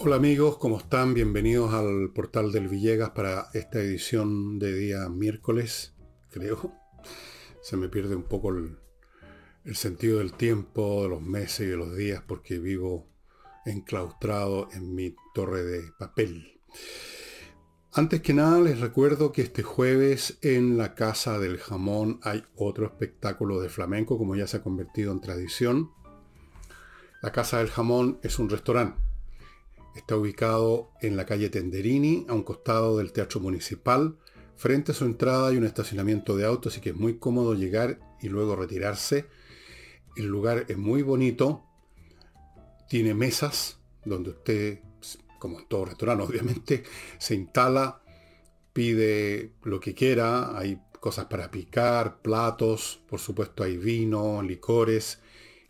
Hola amigos, ¿cómo están? Bienvenidos al portal del Villegas para esta edición de día miércoles, creo. Se me pierde un poco el, sentido del tiempo, de los meses y de los días porque vivo enclaustrado en mi torre de papel. Antes que nada les recuerdo que este jueves en la Casa del Jamón hay otro espectáculo de flamenco como ya se ha convertido en tradición. La Casa del Jamón es un restaurante Está ubicado en la calle Tenderini, a un costado del Teatro Municipal. Frente a su entrada hay un estacionamiento de autos, así que es muy cómodo llegar y luego retirarse. El lugar es muy bonito. Tiene mesas donde usted, como en todo restaurante obviamente, se instala, pide lo que quiera. Hay cosas para picar, platos, por supuesto hay vino, licores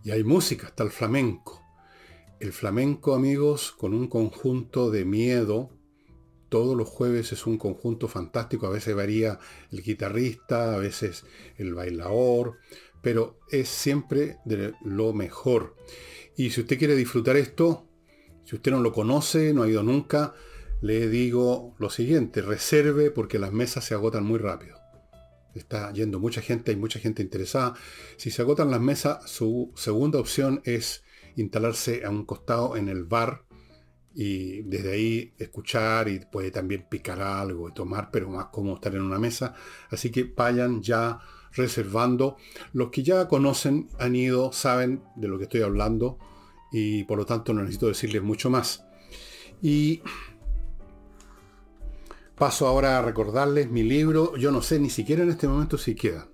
y hay música, está el flamenco. El flamenco, amigos, con un conjunto de miedo. Todos los jueves es un conjunto fantástico. A veces varía el guitarrista, a veces el bailador, pero es siempre de lo mejor. Y si usted quiere disfrutar esto, si usted no lo conoce, no ha ido nunca, le digo lo siguiente, reserve porque las mesas se agotan muy rápido. Está yendo mucha gente, hay mucha gente interesada. Si se agotan las mesas, su segunda opción es instalarse a un costado en el bar y desde ahí escuchar y puede también picar algo y tomar, pero más como estar en una mesa. Así que vayan ya reservando. Los que ya conocen, han ido, saben de lo que estoy hablando y por lo tanto no necesito decirles mucho más. Y paso ahora a recordarles mi libro. Yo no sé ni siquiera en este momento si queda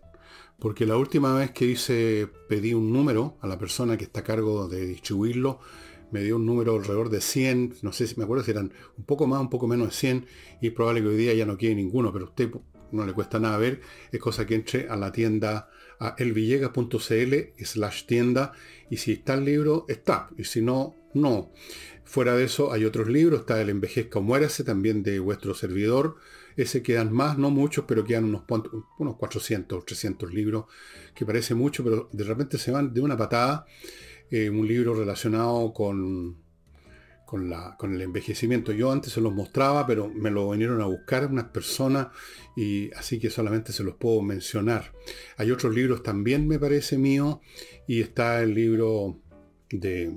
porque la última vez que hice, pedí un número a la persona que está a cargo de distribuirlo, me dio un número alrededor de 100, no sé si me acuerdo si eran un poco más, un poco menos de 100, y probable que hoy día ya no quede ninguno, pero a usted no le cuesta nada ver, es cosa que entre a la tienda a elvillegas.cl slash tienda, y si está el libro, está, y si no, no. Fuera de eso hay otros libros, está El envejezca o muérase, también de vuestro servidor, ese quedan más, no muchos, pero quedan unos, unos 400, 300 libros, que parece mucho, pero de repente se van de una patada. Eh, un libro relacionado con, con, la, con el envejecimiento. Yo antes se los mostraba, pero me lo vinieron a buscar unas personas y así que solamente se los puedo mencionar. Hay otros libros también, me parece mío, y está el libro de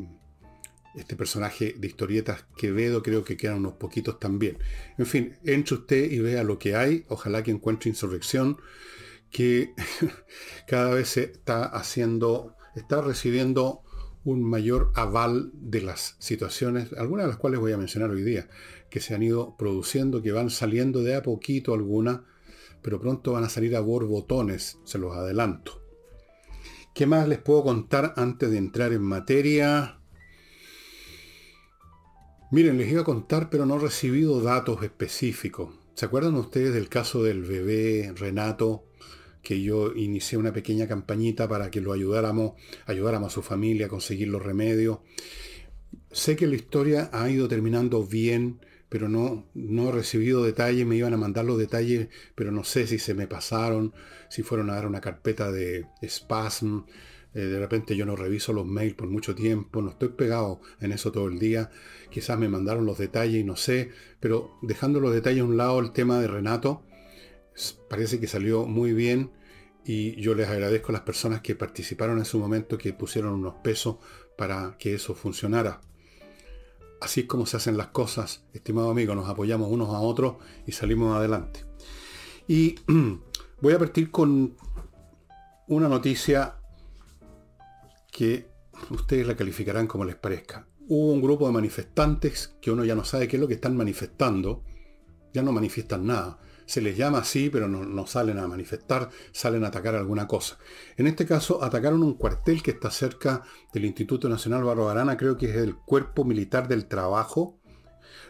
este personaje de historietas Quevedo, creo que quedan unos poquitos también. En fin, entre usted y vea lo que hay, ojalá que encuentre insurrección, que cada vez se está haciendo, está recibiendo un mayor aval de las situaciones, algunas de las cuales voy a mencionar hoy día, que se han ido produciendo, que van saliendo de a poquito algunas, pero pronto van a salir a borbotones, se los adelanto. ¿Qué más les puedo contar antes de entrar en materia? Miren, les iba a contar, pero no he recibido datos específicos. ¿Se acuerdan ustedes del caso del bebé Renato? Que yo inicié una pequeña campañita para que lo ayudáramos, ayudáramos a su familia a conseguir los remedios. Sé que la historia ha ido terminando bien, pero no, no he recibido detalles, me iban a mandar los detalles, pero no sé si se me pasaron, si fueron a dar una carpeta de spasm, eh, de repente yo no reviso los mails por mucho tiempo, no estoy pegado en eso todo el día, quizás me mandaron los detalles y no sé, pero dejando los detalles a un lado el tema de Renato, parece que salió muy bien y yo les agradezco a las personas que participaron en su momento, que pusieron unos pesos para que eso funcionara. Así es como se hacen las cosas, estimado amigo, nos apoyamos unos a otros y salimos adelante. Y voy a partir con una noticia que ustedes la calificarán como les parezca. Hubo un grupo de manifestantes que uno ya no sabe qué es lo que están manifestando, ya no manifiestan nada. Se les llama así, pero no, salen a manifestar, salen a atacar alguna cosa. En este caso, atacaron un cuartel que está cerca del Instituto Nacional Barro Arana, creo que es el Cuerpo Militar del Trabajo.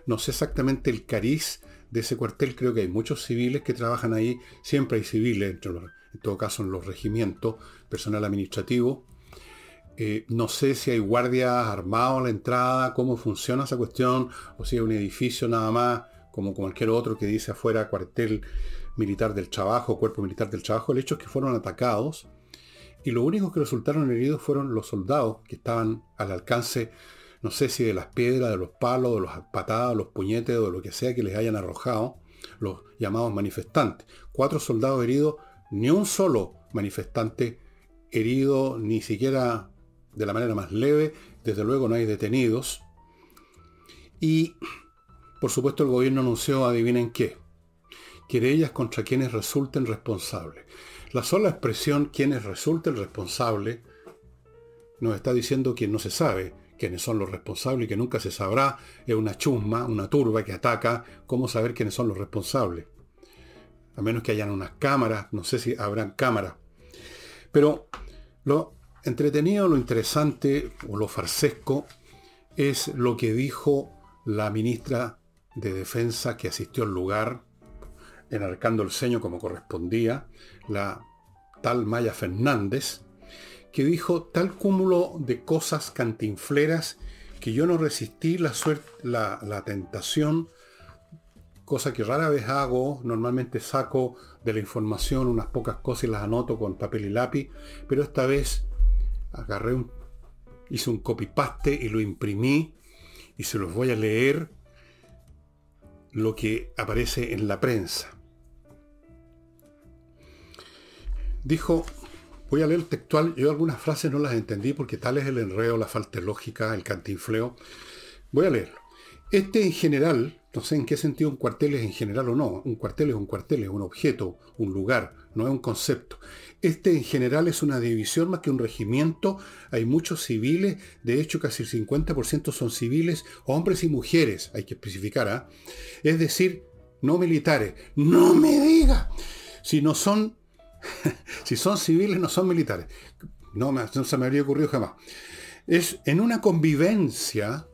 No sé exactamente el cariz de ese cuartel, creo que hay muchos civiles que trabajan ahí, siempre hay civiles, en todo caso en los regimientos, personal administrativo. Eh, no sé si hay guardias armados a la entrada, cómo funciona esa cuestión, o si hay un edificio nada más, como cualquier otro que dice afuera cuartel militar del trabajo, cuerpo militar del trabajo. El hecho es que fueron atacados y los únicos que resultaron heridos fueron los soldados que estaban al alcance, no sé si de las piedras, de los palos, de las patadas, los puñetes o de lo que sea que les hayan arrojado los llamados manifestantes. Cuatro soldados heridos, ni un solo manifestante herido, ni siquiera de la manera más leve, desde luego no hay detenidos. Y, por supuesto, el gobierno anunció, adivinen qué, querellas contra quienes resulten responsables. La sola expresión quienes resulten responsables nos está diciendo que no se sabe quiénes son los responsables y que nunca se sabrá. Es una chusma, una turba que ataca. ¿Cómo saber quiénes son los responsables? A menos que hayan unas cámaras, no sé si habrán cámaras. Pero lo entretenido, lo interesante o lo farsesco es lo que dijo la ministra de Defensa que asistió al lugar, enarcando el ceño como correspondía, la tal Maya Fernández, que dijo tal cúmulo de cosas cantinfleras que yo no resistí la, suerte, la, la tentación, cosa que rara vez hago, normalmente saco de la información unas pocas cosas y las anoto con papel y lápiz, pero esta vez agarré un, hice un copy-paste y lo imprimí y se los voy a leer lo que aparece en la prensa. Dijo, voy a leer el textual, yo algunas frases no las entendí porque tal es el enredo, la falta de lógica, el cantinfleo. Voy a leerlo. Este en general, no sé en qué sentido un cuartel es en general o no, un cuartel es un cuartel, es un objeto, un lugar, no es un concepto. Este en general es una división más que un regimiento. Hay muchos civiles, de hecho casi el 50% son civiles, hombres y mujeres, hay que especificar. ¿ah? Es decir, no militares. No me diga. Si no son, si son civiles, no son militares. No, no se me habría ocurrido jamás. Es en una convivencia,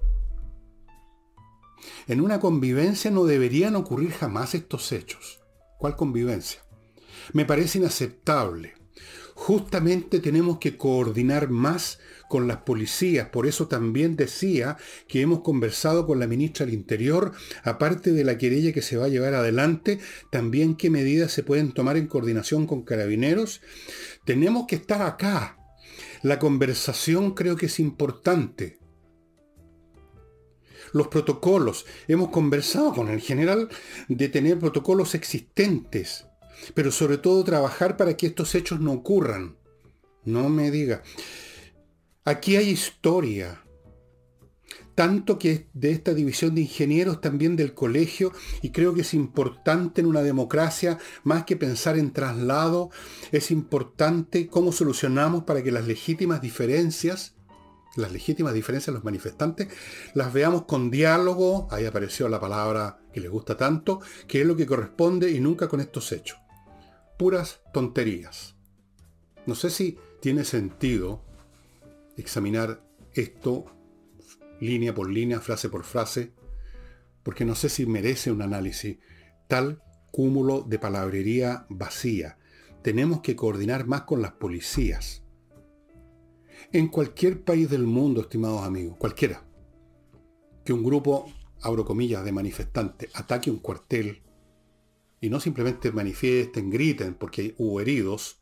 en una convivencia no deberían ocurrir jamás estos hechos. ¿Cuál convivencia? Me parece inaceptable. Justamente tenemos que coordinar más con las policías. Por eso también decía que hemos conversado con la ministra del Interior, aparte de la querella que se va a llevar adelante, también qué medidas se pueden tomar en coordinación con carabineros. Tenemos que estar acá. La conversación creo que es importante. Los protocolos. Hemos conversado con el general de tener protocolos existentes pero sobre todo trabajar para que estos hechos no ocurran. No me diga. Aquí hay historia. Tanto que de esta división de ingenieros, también del colegio, y creo que es importante en una democracia, más que pensar en traslado, es importante cómo solucionamos para que las legítimas diferencias, las legítimas diferencias de los manifestantes, las veamos con diálogo, ahí apareció la palabra que les gusta tanto, que es lo que corresponde y nunca con estos hechos puras tonterías. No sé si tiene sentido examinar esto línea por línea, frase por frase, porque no sé si merece un análisis. Tal cúmulo de palabrería vacía. Tenemos que coordinar más con las policías. En cualquier país del mundo, estimados amigos, cualquiera, que un grupo, abro comillas, de manifestantes ataque un cuartel y no simplemente manifiesten, griten porque hubo heridos,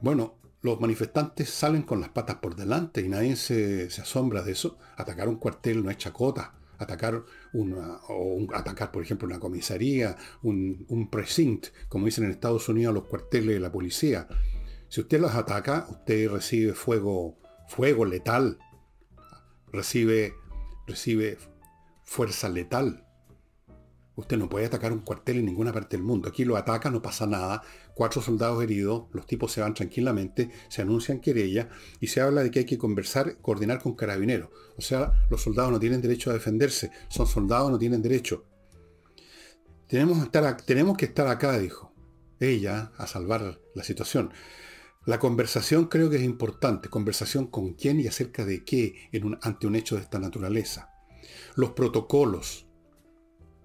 bueno, los manifestantes salen con las patas por delante y nadie se, asombra de eso. Atacar un cuartel no es chacota. Atacar una, o atacar, por ejemplo, una comisaría, un, un precinct, como dicen en Estados Unidos los cuarteles de la policía. Si usted los ataca, usted recibe fuego, fuego letal. Recibe, recibe fuerza letal. Usted no puede atacar un cuartel en ninguna parte del mundo. Aquí lo ataca, no pasa nada. Cuatro soldados heridos, los tipos se van tranquilamente, se anuncian querella y se habla de que hay que conversar, coordinar con carabineros. O sea, los soldados no tienen derecho a defenderse. Son soldados, no tienen derecho. Tenemos, que estar acá, dijo ella, a salvar la situación. La conversación creo que es importante. Conversación con quién y acerca de qué en ante un hecho de esta naturaleza. Los protocolos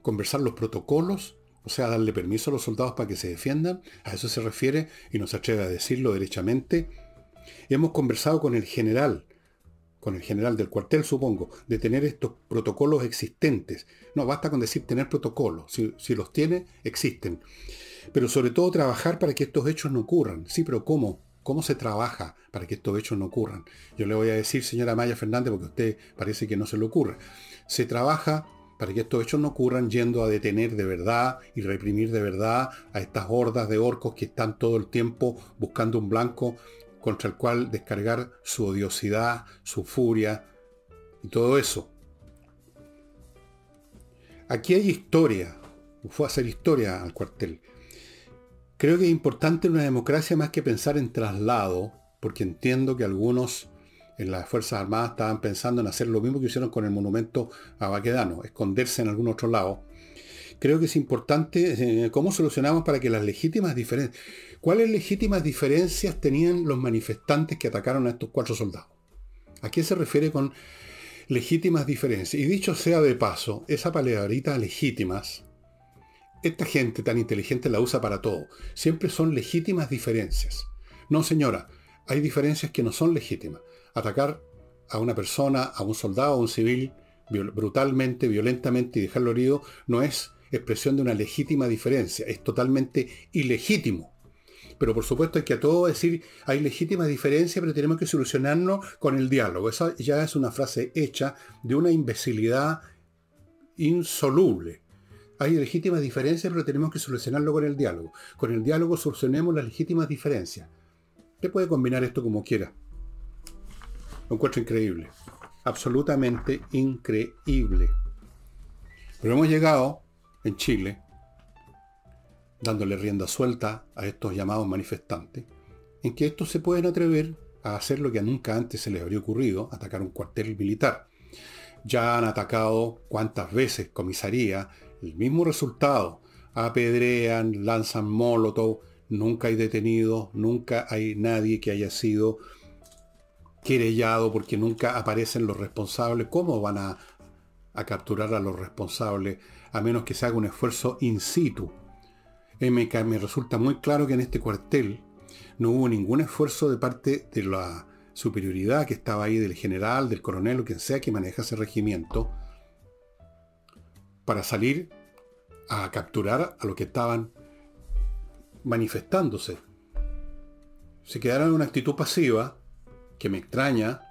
conversar los protocolos, o sea, darle permiso a los soldados para que se defiendan, a eso se refiere y no se atreve a decirlo derechamente. Hemos conversado con el general, con el general del cuartel, supongo, de tener estos protocolos existentes. No, basta con decir tener protocolos. Si, si, los tiene, existen. Pero sobre todo trabajar para que estos hechos no ocurran. Sí, pero ¿cómo? ¿Cómo se trabaja para que estos hechos no ocurran? Yo le voy a decir, señora Maya Fernández, porque a usted parece que no se le ocurre. Se trabaja para que estos hechos no ocurran yendo a detener de verdad y reprimir de verdad a estas hordas de orcos que están todo el tiempo buscando un blanco contra el cual descargar su odiosidad, su furia y todo eso. Aquí hay historia, fue a hacer historia al cuartel. Creo que es importante en una democracia más que pensar en traslado, porque entiendo que algunos en las Fuerzas Armadas estaban pensando en hacer lo mismo que hicieron con el monumento a Baquedano, esconderse en algún otro lado. Creo que es importante eh, cómo solucionamos para que las legítimas diferencias... ¿Cuáles legítimas diferencias tenían los manifestantes que atacaron a estos cuatro soldados? ¿A qué se refiere con legítimas diferencias? Y dicho sea de paso, esa palabrita legítimas esta gente tan inteligente la usa para todo. Siempre son legítimas diferencias. No, señora, hay diferencias que no son legítimas. Atacar a una persona, a un soldado, a un civil, brutalmente, violentamente y dejarlo herido, no es expresión de una legítima diferencia, es totalmente ilegítimo. Pero por supuesto hay que a todo decir, hay legítima diferencia, pero tenemos que solucionarnos con el diálogo. Esa ya es una frase hecha de una imbecilidad insoluble. Hay legítimas diferencias, pero tenemos que solucionarlo con el diálogo. Con el diálogo solucionemos las legítimas diferencias. Usted puede combinar esto como quiera. Lo encuentro increíble. Absolutamente increíble. Pero hemos llegado en Chile, dándole rienda suelta a estos llamados manifestantes, en que estos se pueden atrever a hacer lo que nunca antes se les habría ocurrido, atacar un cuartel militar. Ya han atacado cuántas veces comisaría, el mismo resultado. Apedrean, lanzan molotov, nunca hay detenidos, nunca hay nadie que haya sido querellado porque nunca aparecen los responsables. ¿Cómo van a, a capturar a los responsables a menos que se haga un esfuerzo in situ? Eh, me, me resulta muy claro que en este cuartel no hubo ningún esfuerzo de parte de la superioridad que estaba ahí del general, del coronel o quien sea que maneja ese regimiento para salir a capturar a los que estaban manifestándose. Se quedaron en una actitud pasiva que me extraña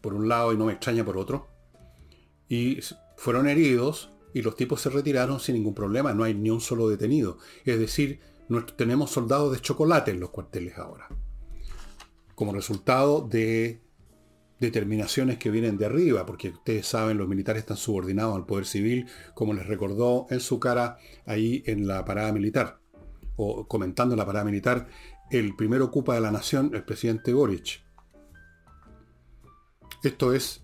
por un lado y no me extraña por otro. Y fueron heridos y los tipos se retiraron sin ningún problema. No hay ni un solo detenido. Es decir, tenemos soldados de chocolate en los cuarteles ahora. Como resultado de determinaciones que vienen de arriba, porque ustedes saben, los militares están subordinados al poder civil, como les recordó en su cara ahí en la parada militar, o comentando la parada militar, el primer ocupa de la nación, el presidente Boric. Esto es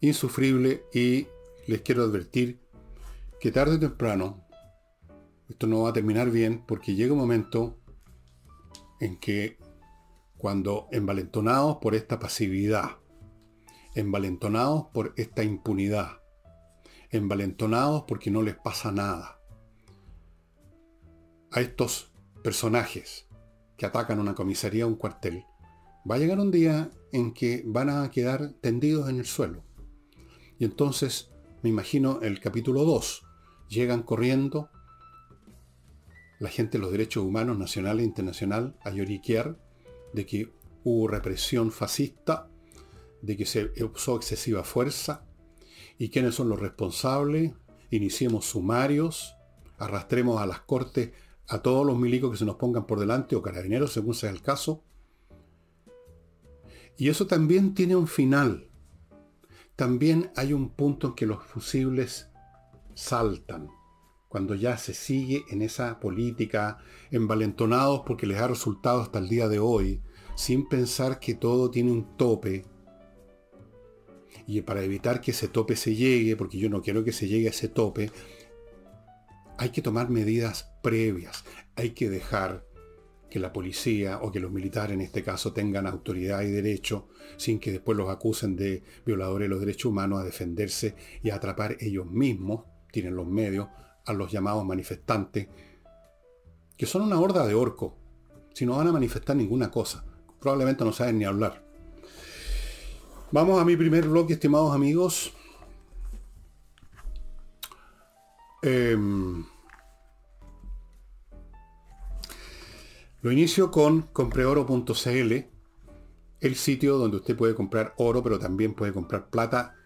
insufrible y les quiero advertir que tarde o temprano esto no va a terminar bien porque llega un momento en que cuando envalentonados por esta pasividad, envalentonados por esta impunidad, envalentonados porque no les pasa nada, a estos personajes que atacan una comisaría o un cuartel, va a llegar un día en que van a quedar tendidos en el suelo. Y entonces, me imagino el capítulo 2, llegan corriendo la gente de los derechos humanos nacional e internacional a lloriquear de que hubo represión fascista, de que se usó excesiva fuerza, y quiénes son los responsables, iniciemos sumarios, arrastremos a las cortes a todos los milicos que se nos pongan por delante o carabineros, según sea el caso. Y eso también tiene un final. También hay un punto en que los fusibles saltan cuando ya se sigue en esa política, envalentonados porque les ha resultado hasta el día de hoy, sin pensar que todo tiene un tope. Y para evitar que ese tope se llegue, porque yo no quiero que se llegue a ese tope, hay que tomar medidas previas. Hay que dejar que la policía o que los militares en este caso tengan autoridad y derecho, sin que después los acusen de violadores de los derechos humanos, a defenderse y a atrapar ellos mismos, tienen los medios, a los llamados manifestantes, que son una horda de orcos, si no van a manifestar ninguna cosa. Probablemente no saben ni hablar. Vamos a mi primer bloque, estimados amigos. Em, Lo inicio con compreoro.cl, el sitio donde usted puede comprar oro, pero también puede comprar plata,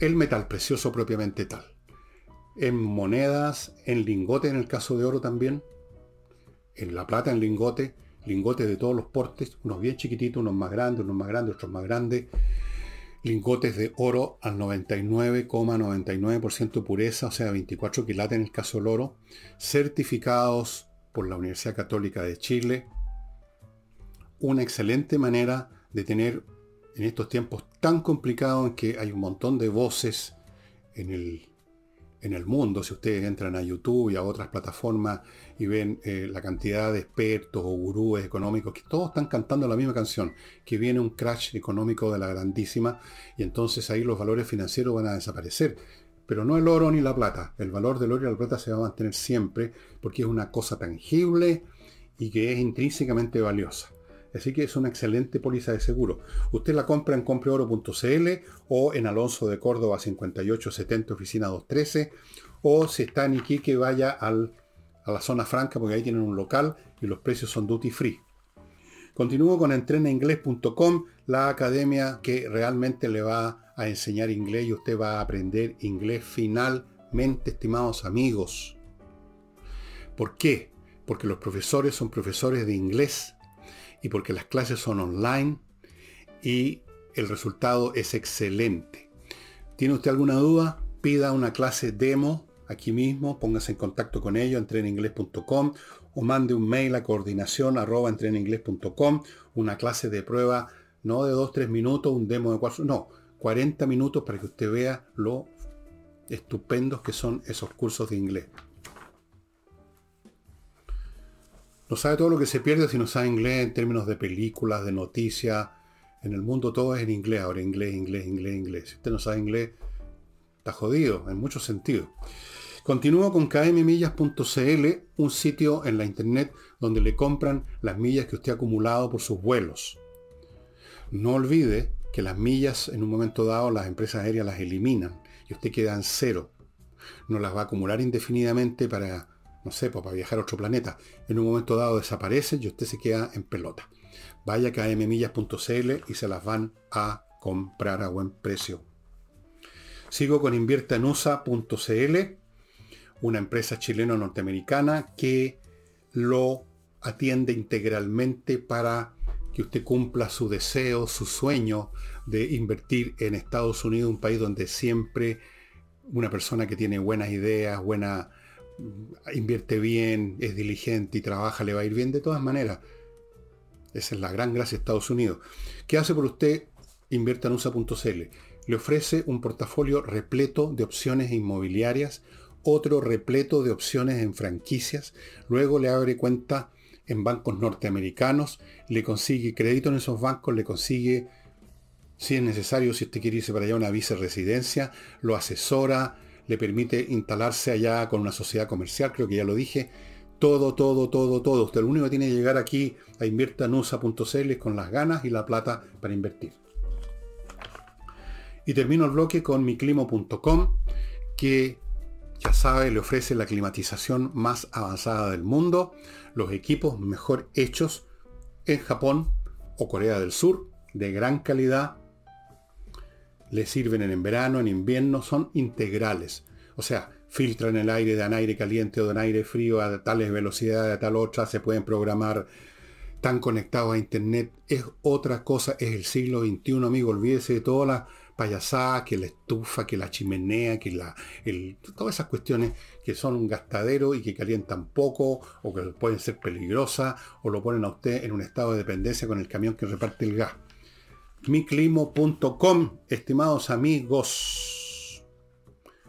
el metal precioso propiamente tal. En monedas, en lingote en el caso de oro también, en la plata en lingote, lingotes de todos los portes, unos bien chiquititos, unos más grandes, unos más grandes, otros más grandes, lingotes de oro al 99,99% pureza, o sea, 24 quilates en el caso del oro, certificados por la Universidad Católica de Chile. Una excelente manera de tener en estos tiempos tan complicados en que hay un montón de voces en el en el mundo, si ustedes entran a YouTube y a otras plataformas y ven eh, la cantidad de expertos o gurúes económicos que todos están cantando la misma canción, que viene un crash económico de la grandísima y entonces ahí los valores financieros van a desaparecer. Pero no el oro ni la plata. El valor del oro y la plata se va a mantener siempre porque es una cosa tangible y que es intrínsecamente valiosa. Así que es una excelente póliza de seguro. Usted la compra en compreoro.cl o en Alonso de Córdoba 5870 oficina 213 o si está en Iquique vaya a la zona franca porque ahí tienen un local y los precios son duty free. Continúo con entrenainglés.com, la academia que realmente le va a enseñar inglés y usted va a aprender inglés finalmente, estimados amigos. ¿Por qué? Porque los profesores son profesores de inglés y porque las clases son online y el resultado es excelente. ¿Tiene usted alguna duda? Pida una clase demo aquí mismo, póngase en contacto con ellos, entreninglés.com o mande un mail a coordinación arroba entreninglés.com, una clase de prueba no de 2-3 minutos, un demo de 4, no, 40 minutos para que usted vea lo estupendos que son esos cursos de inglés. No sabe todo lo que se pierde si no sabe inglés en términos de películas, de noticias. En el mundo todo es en inglés ahora, inglés, inglés, inglés, inglés. Si usted no sabe inglés, está jodido en muchos sentidos. Continúo con kmmillas.cl, un sitio en la internet donde le compran las millas que usted ha acumulado por sus vuelos. No olvide que las millas en un momento dado las empresas aéreas las eliminan y usted queda en cero. No las va a acumular indefinidamente para no sé, pues, para viajar a otro planeta, en un momento dado desaparece y usted se queda en pelota. Vaya a mmillas.cl y se las van a comprar a buen precio. Sigo con inviertanusa.cl, una empresa chileno-norteamericana que lo atiende integralmente para que usted cumpla su deseo, su sueño de invertir en Estados Unidos, un país donde siempre una persona que tiene buenas ideas, buena invierte bien, es diligente y trabaja, le va a ir bien de todas maneras. Esa es la gran gracia de Estados Unidos. ¿Qué hace por usted? Invierta en. Le ofrece un portafolio repleto de opciones inmobiliarias, otro repleto de opciones en franquicias, luego le abre cuenta en bancos norteamericanos, le consigue crédito en esos bancos, le consigue, si es necesario, si usted quiere irse para allá, una residencia, lo asesora, le permite instalarse allá con una sociedad comercial, creo que ya lo dije. Todo, todo, todo, todo. Usted lo único que tiene que llegar aquí a inviertanusa.cl con las ganas y la plata para invertir. Y termino el bloque con miclimo.com, que ya sabe, le ofrece la climatización más avanzada del mundo, los equipos mejor hechos en Japón o Corea del Sur, de gran calidad, le sirven en verano, en invierno, son integrales. O sea, filtran el aire de un aire caliente o de un aire frío a tales velocidades, a tal otra, se pueden programar tan conectados a internet. Es otra cosa, es el siglo XXI, amigo. Olvídese de todas las payasadas, que la estufa, que la chimenea, que la, todas esas cuestiones que son un gastadero y que calientan poco o que pueden ser peligrosas o lo ponen a usted en un estado de dependencia con el camión que reparte el gas miclimo.com, estimados amigos.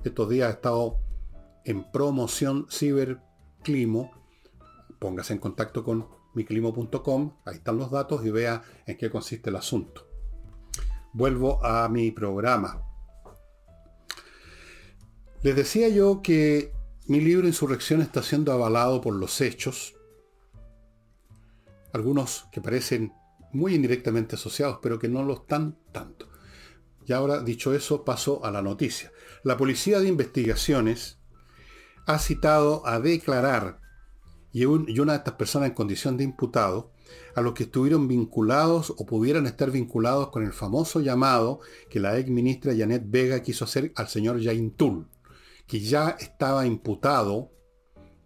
Estos días he estado en promoción ciberclimo. Póngase en contacto con miclimo.com, ahí están los datos y vea en qué consiste el asunto. Vuelvo a mi programa. Les decía yo que mi libro Insurrección está siendo avalado por los hechos, algunos que parecen muy indirectamente asociados, pero que no lo están tanto. Y ahora, dicho eso, paso a la noticia. La Policía de Investigaciones ha citado a declarar y, una de estas personas en condición de imputado, a los que estuvieron vinculados o pudieran estar vinculados con el famoso llamado que la ex ministra Janet Vega quiso hacer al señor Tul, que ya estaba imputado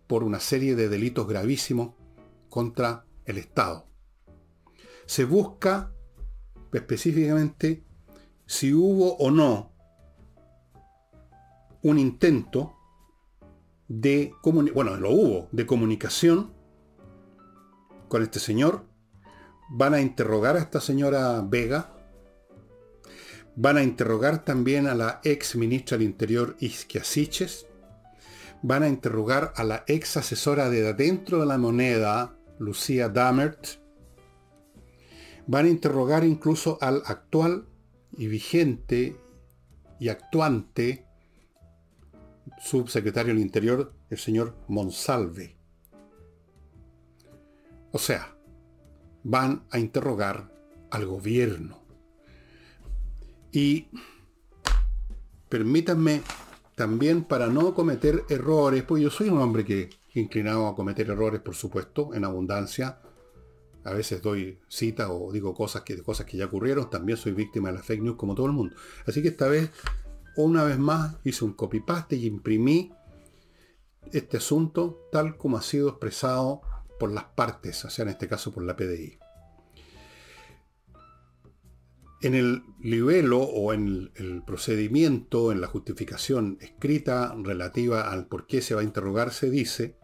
por una serie de delitos gravísimos contra el Estado. Se busca específicamente si hubo o no un intento de bueno, lo hubo, de comunicación con este señor. Van a interrogar a esta señora Vega. Van a interrogar también a la ex ministra del Interior Isquiasiches. Van a interrogar a la ex asesora de dentro de la moneda, Lucía Damert. Van a interrogar incluso al actual y vigente y actuante subsecretario del Interior, el señor Monsalve. O sea, van a interrogar al gobierno. Y permítanme también para no cometer errores, pues yo soy un hombre que inclinado a cometer errores, por supuesto, en abundancia. A veces doy cita o digo cosas que, cosas que ya ocurrieron. También soy víctima de la fake news como todo el mundo. Así que esta vez una vez más hice un copy-paste y imprimí este asunto tal como ha sido expresado por las partes, o sea, en este caso por la PDI. En el libelo o en el procedimiento, en la justificación escrita relativa al por qué se va a interrogar, se dice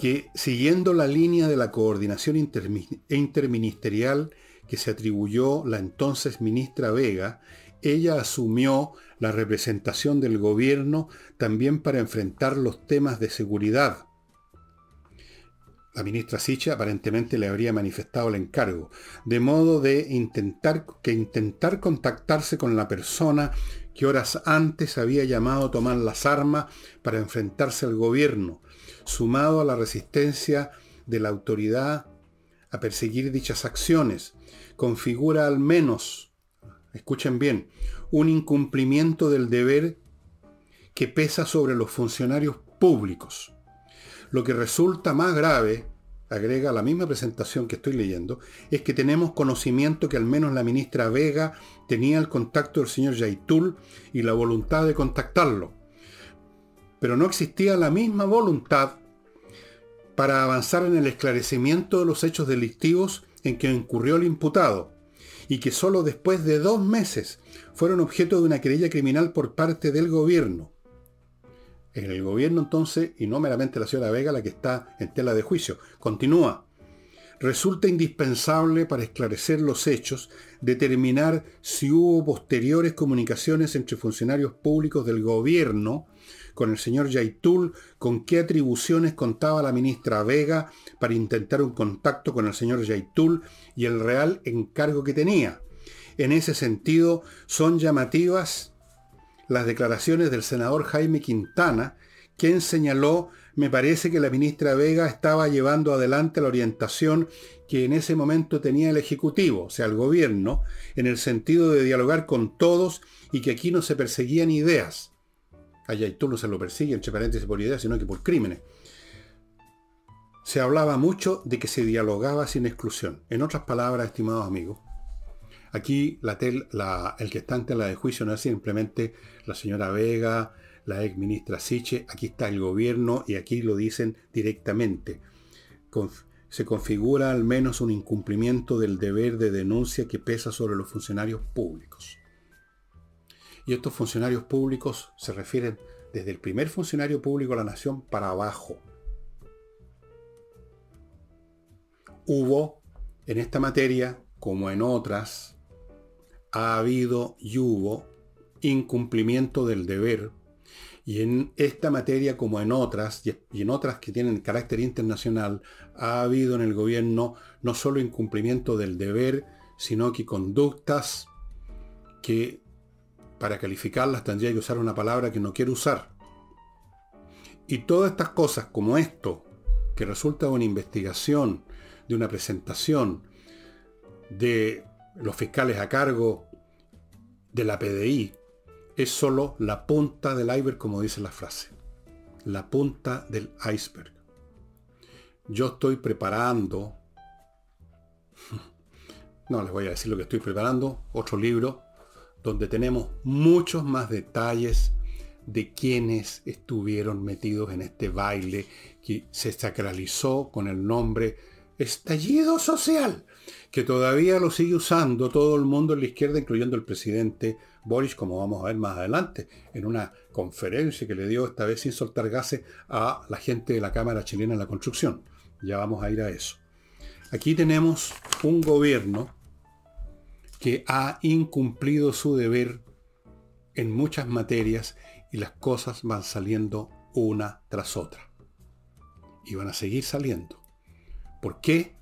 que siguiendo la línea de la coordinación interministerial que se atribuyó la entonces ministra Vega ella asumió la representación del gobierno también para enfrentar los temas de seguridad. La ministra Sicha aparentemente le habría manifestado el encargo, de modo de intentar que intentar contactarse con la persona que horas antes había llamado a tomar las armas para enfrentarse al gobierno, sumado a la resistencia de la autoridad a perseguir dichas acciones, configura al menos escuchen bien, un incumplimiento del deber que pesa sobre los funcionarios públicos. Lo que resulta más grave, agrega la misma presentación que estoy leyendo, es que tenemos conocimiento que al menos la ministra Vega tenía el contacto del señor Yaitul y la voluntad de contactarlo. Pero no existía la misma voluntad para avanzar en el esclarecimiento de los hechos delictivos en que incurrió el imputado, y que solo después de dos meses fueron objeto de una querella criminal por parte del gobierno. En el gobierno entonces, y no meramente la señora Vega la que está en tela de juicio, continúa. Resulta indispensable para esclarecer los hechos determinar si hubo posteriores comunicaciones entre funcionarios públicos del gobierno con el señor Yaitul, con qué atribuciones contaba la ministra Vega para intentar un contacto con el señor Yaitul y el real encargo que tenía. En ese sentido, son llamativas las declaraciones del senador Jaime Quintana, quien señaló, me parece que la ministra Vega estaba llevando adelante la orientación que en ese momento tenía el Ejecutivo, o sea, el gobierno, en el sentido de dialogar con todos y que aquí no se perseguían ideas. Allá tú no se lo persigue, entre paréntesis, por ideas, sino que por crímenes. Se hablaba mucho de que se dialogaba sin exclusión. En otras palabras, estimados amigos, aquí la el que está ante la de juicio no es simplemente la señora Vega, la ex ministra Siche, aquí está el gobierno y aquí lo dicen directamente. se configura al menos un incumplimiento del deber de denuncia que pesa sobre los funcionarios públicos. Y estos funcionarios públicos se refieren desde el primer funcionario público de la nación para abajo. Hubo en esta materia, como en otras, ha habido y hubo incumplimiento del deber. Y en esta materia, como en otras, y en otras que tienen carácter internacional, ha habido en el gobierno no solo incumplimiento del deber, sino que conductas que para calificarlas tendría que usar una palabra que no quiero usar. Y todas estas cosas como esto, que resulta de una investigación, de una presentación de los fiscales a cargo de la PDI, es solo la punta del iceberg, como dice la frase. la punta del iceberg. Yo estoy preparando, no les voy a decir lo que estoy preparando, otro libro donde tenemos muchos más detalles de quienes estuvieron metidos en este baile que se sacralizó con el nombre estallido social, que todavía lo sigue usando todo el mundo en la izquierda, incluyendo el presidente Boris, como vamos a ver más adelante, en una conferencia que le dio esta vez sin soltar gases a la gente de la Cámara Chilena en la Construcción. Ya vamos a ir a eso. Aquí tenemos un gobierno que ha incumplido su deber en muchas materias y las cosas van saliendo una tras otra. Y van a seguir saliendo. ¿Por qué?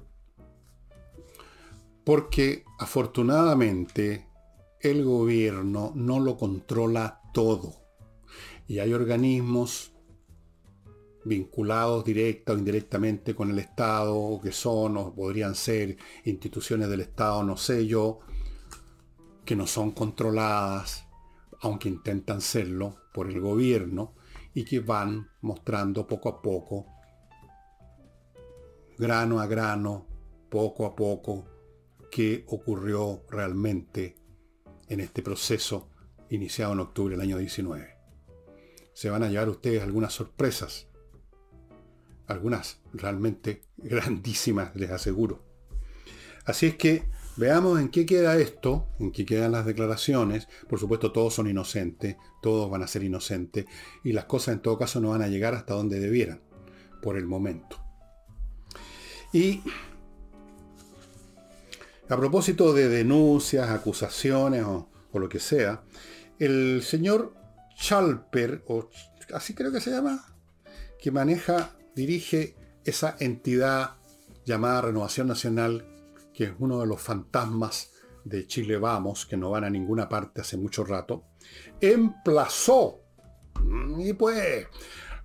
Porque afortunadamente el gobierno no lo controla todo. Y hay organismos vinculados directa o indirectamente con el Estado, que son o podrían ser instituciones del Estado, no sé yo, que no son controladas, aunque intentan serlo, por el gobierno, y que van mostrando poco a poco, grano a grano, poco a poco, qué ocurrió realmente en este proceso iniciado en octubre del año 19. Se van a llevar ustedes algunas sorpresas, algunas realmente grandísimas, les aseguro. Así es que veamos en qué queda esto, en qué quedan las declaraciones. Por supuesto, todos son inocentes, todos van a ser inocentes, y las cosas en todo caso no van a llegar hasta donde debieran, por el momento. Y a propósito de denuncias, acusaciones o, lo que sea, el señor Chalper, o así creo que se llama, que maneja, dirige esa entidad llamada Renovación Nacional, que es uno de los fantasmas de Chile Vamos, que no van a ninguna parte hace mucho rato, emplazó, y pues,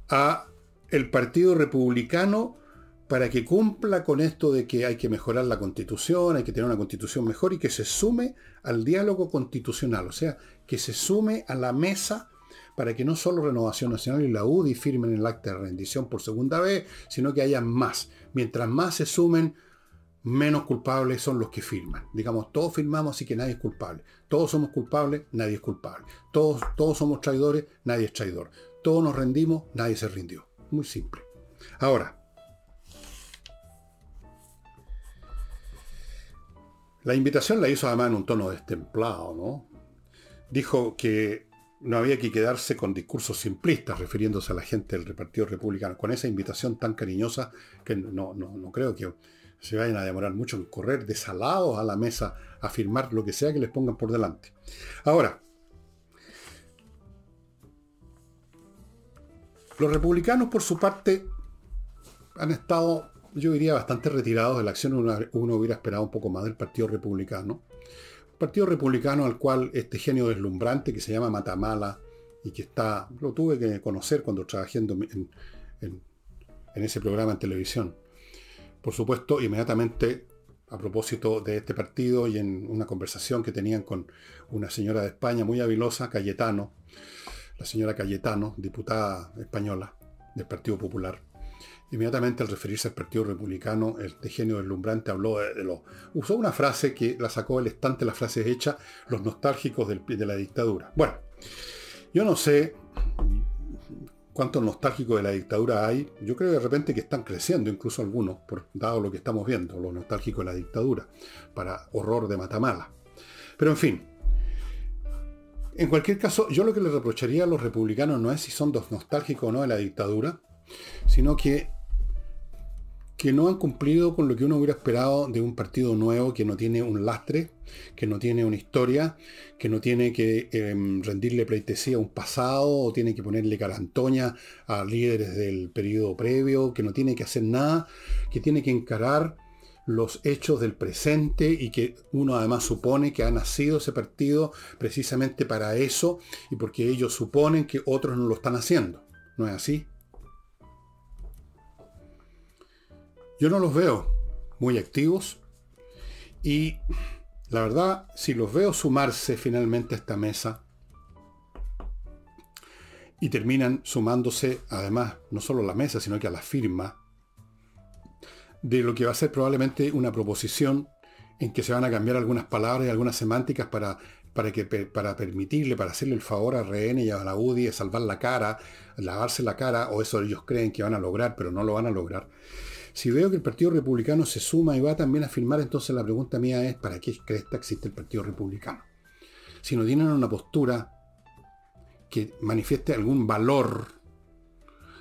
a el Partido Republicano para que cumpla con esto de que hay que mejorar la constitución, hay que tener una constitución mejor y que se sume al diálogo constitucional, o sea, que se sume a la mesa para que no solo Renovación Nacional y la UDI firmen el acta de rendición por segunda vez, sino que haya más. Mientras más se sumen, menos culpables son los que firman. Digamos, todos firmamos así que nadie es culpable. Todos somos culpables, nadie es culpable. Todos, todos somos traidores, nadie es traidor. Todos nos rendimos, nadie se rindió. Muy simple. Ahora, La invitación la hizo además en un tono destemplado, ¿no? Dijo que no había que quedarse con discursos simplistas refiriéndose a la gente del Partido Republicano, con esa invitación tan cariñosa que no, no, creo que se vayan a demorar mucho en correr desalados a la mesa a firmar lo que sea que les pongan por delante. Ahora, los republicanos por su parte han estado yo diría, bastante retirados de la acción. Uno, hubiera esperado un poco más del Partido Republicano. Partido Republicano al cual este genio deslumbrante que se llama Matamala y que está, lo tuve que conocer cuando trabajé en, en ese programa en televisión. Por supuesto, inmediatamente a propósito de este partido y en una conversación que tenían con una señora de España muy habilosa, Cayetano, la señora Cayetano, diputada española del Partido Popular. Inmediatamente al referirse al Partido Republicano, el genio deslumbrante habló de, lo... Usó una frase que la sacó del estante, la frase hecha, los nostálgicos de la dictadura. Bueno, yo no sé cuántos nostálgicos de la dictadura hay. Yo creo de repente que están creciendo, incluso algunos, por, dado lo que estamos viendo, los nostálgicos de la dictadura, para horror de Matamala. Pero en fin, en cualquier caso, yo lo que le reprocharía a los republicanos no es si son dos nostálgicos o no de la dictadura, sino que que no han cumplido con lo que uno hubiera esperado de un partido nuevo que no tiene un lastre, que no tiene una historia, que no tiene que em, rendirle pleitesía a un pasado o tiene que ponerle carantoña a líderes del periodo previo, que no tiene que hacer nada, que tiene que encarar los hechos del presente y que uno además supone que ha nacido ese partido precisamente para eso y porque ellos suponen que otros no lo están haciendo. ¿No es así? Yo no los veo muy activos y la verdad, si los veo sumarse finalmente a esta mesa, y terminan sumándose, además, no solo a la mesa, sino que a la firma de lo que va a ser probablemente una proposición en que se van a cambiar algunas palabras y algunas semánticas para, para, que, para permitirle, para hacerle el favor a RN y a la UDI de salvar la cara, lavarse la cara, o eso ellos creen que van a lograr, pero no lo van a lograr. Si veo que el Partido Republicano se suma y va también a firmar, entonces la pregunta mía es, ¿para qué cresta existe el Partido Republicano? Si no tienen una postura que manifieste algún valor,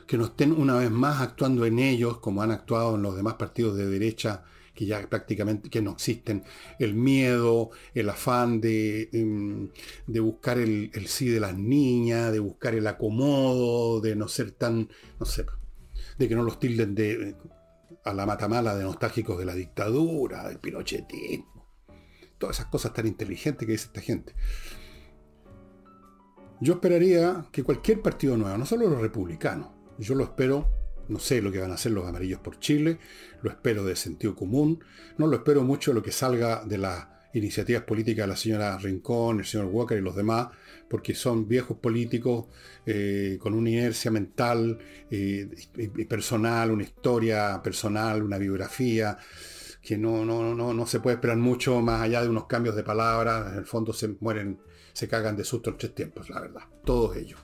que no estén una vez más actuando en ellos como han actuado en los demás partidos de derecha que ya prácticamente que no existen, el miedo, el afán de, em, de buscar el, el, sí de las niñas, de buscar el acomodo, de no ser tan, no sé, de que no los tilden de a la matamala de nostálgicos de la dictadura, del pirochetismo, todas esas cosas tan inteligentes que dice esta gente. Yo esperaría que cualquier partido nuevo, no solo los republicanos, yo lo espero no sé lo que van a hacer los amarillos por Chile, lo espero de sentido común, no lo espero mucho lo que salga de las iniciativas políticas de la señora Rincón, el señor Walker y los demás, porque son viejos políticos eh, con una inercia mental eh, y personal, una historia personal, una biografía, que no, no, no, no se puede esperar mucho más allá de unos cambios de palabras, en el fondo se mueren, se cagan de susto en tres tiempos, la verdad, todos ellos.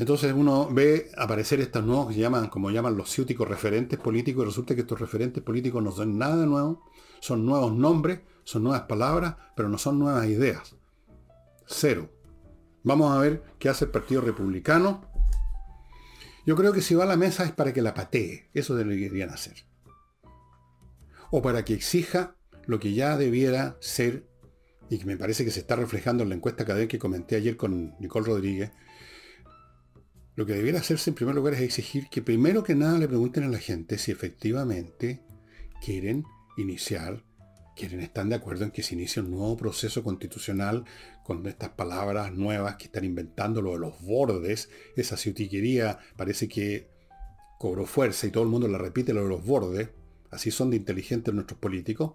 Entonces uno ve aparecer estos nuevos que llaman, como llaman los ciúticos referentes políticos, y resulta que estos referentes políticos no son nada nuevo, son nuevos nombres, son nuevas palabras, pero no son nuevas ideas. Cero. Vamos a ver qué hace el Partido Republicano. Yo creo que si va a la mesa es para que la patee, eso es lo que querían hacer. O para que exija lo que ya debiera ser, y que me parece que se está reflejando en la encuesta que comenté ayer con Nicole Rodríguez, lo que debiera hacerse en primer lugar es exigir que primero que nada le pregunten a la gente si efectivamente quieren iniciar, quieren, están de acuerdo en que se inicie un nuevo proceso constitucional con estas palabras nuevas que están inventando, lo de los bordes, esa ciutiquería parece que cobró fuerza y todo el mundo la repite, lo de los bordes, así son de inteligentes nuestros políticos.